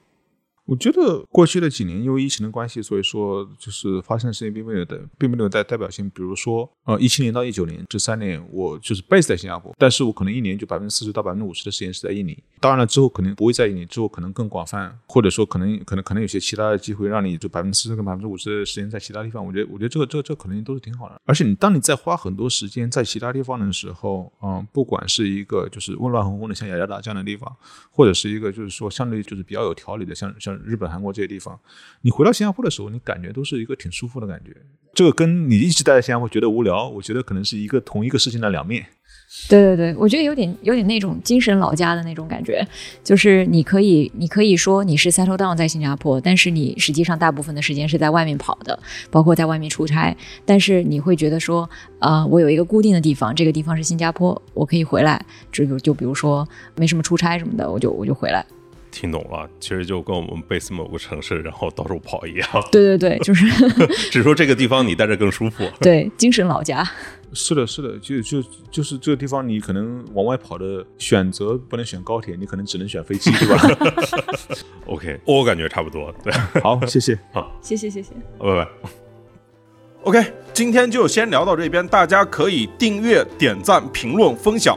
我觉得过去的几年因为疫情的关系，所以说就是发生的事情并没有的，并没有代代表性。比如说，呃，一七年到一九年这三年，我就是 base 在新加坡，但是我可能一年就百分之四十到百分之五十的时间是在印尼。当然了，之后可能不会在印尼，之后可能更广泛，或者说可能可能可能有些其他的机会，让你就百分之四十跟百分之五十的时间在其他地方。我觉得我觉得这个这个这可能都是挺好的。而且你当你在花很多时间在其他地方的时候，嗯，不管是一个就是温乱哄哄的像雅加达这样的地方，或者是一个就是说相对就是比较有条理的像像日本、韩国这些地方。你回到新加坡的时候，你感觉都是一个挺舒服的感觉。这个跟你一直待在新加坡觉得无聊，我觉得可能是一个同一个事情的两面。对对对，我觉得有点有点那种精神老家的那种感觉，就是你可以你可以说你是 settle down 在新加坡，但是你实际上大部分的时间是在外面跑的，包括在外面出差。但是你会觉得说，呃，我有一个固定的地方，这个地方是新加坡，我可以回来。就就比如说没什么出差什么的，我就我就回来。听懂了，其实就跟我们 base 某个城市，然后到处跑一样。对对对，就是，只说这个地方你待着更舒服。对，精神老家。是的，是的，就就就是这个地方，你可能往外跑的选择不能选高铁，你可能只能选飞机，对吧？OK，我感觉差不多。对，好，谢谢，好，谢谢，谢谢，拜拜。OK，今天就先聊到这边，大家可以订阅、点赞、评论、分享。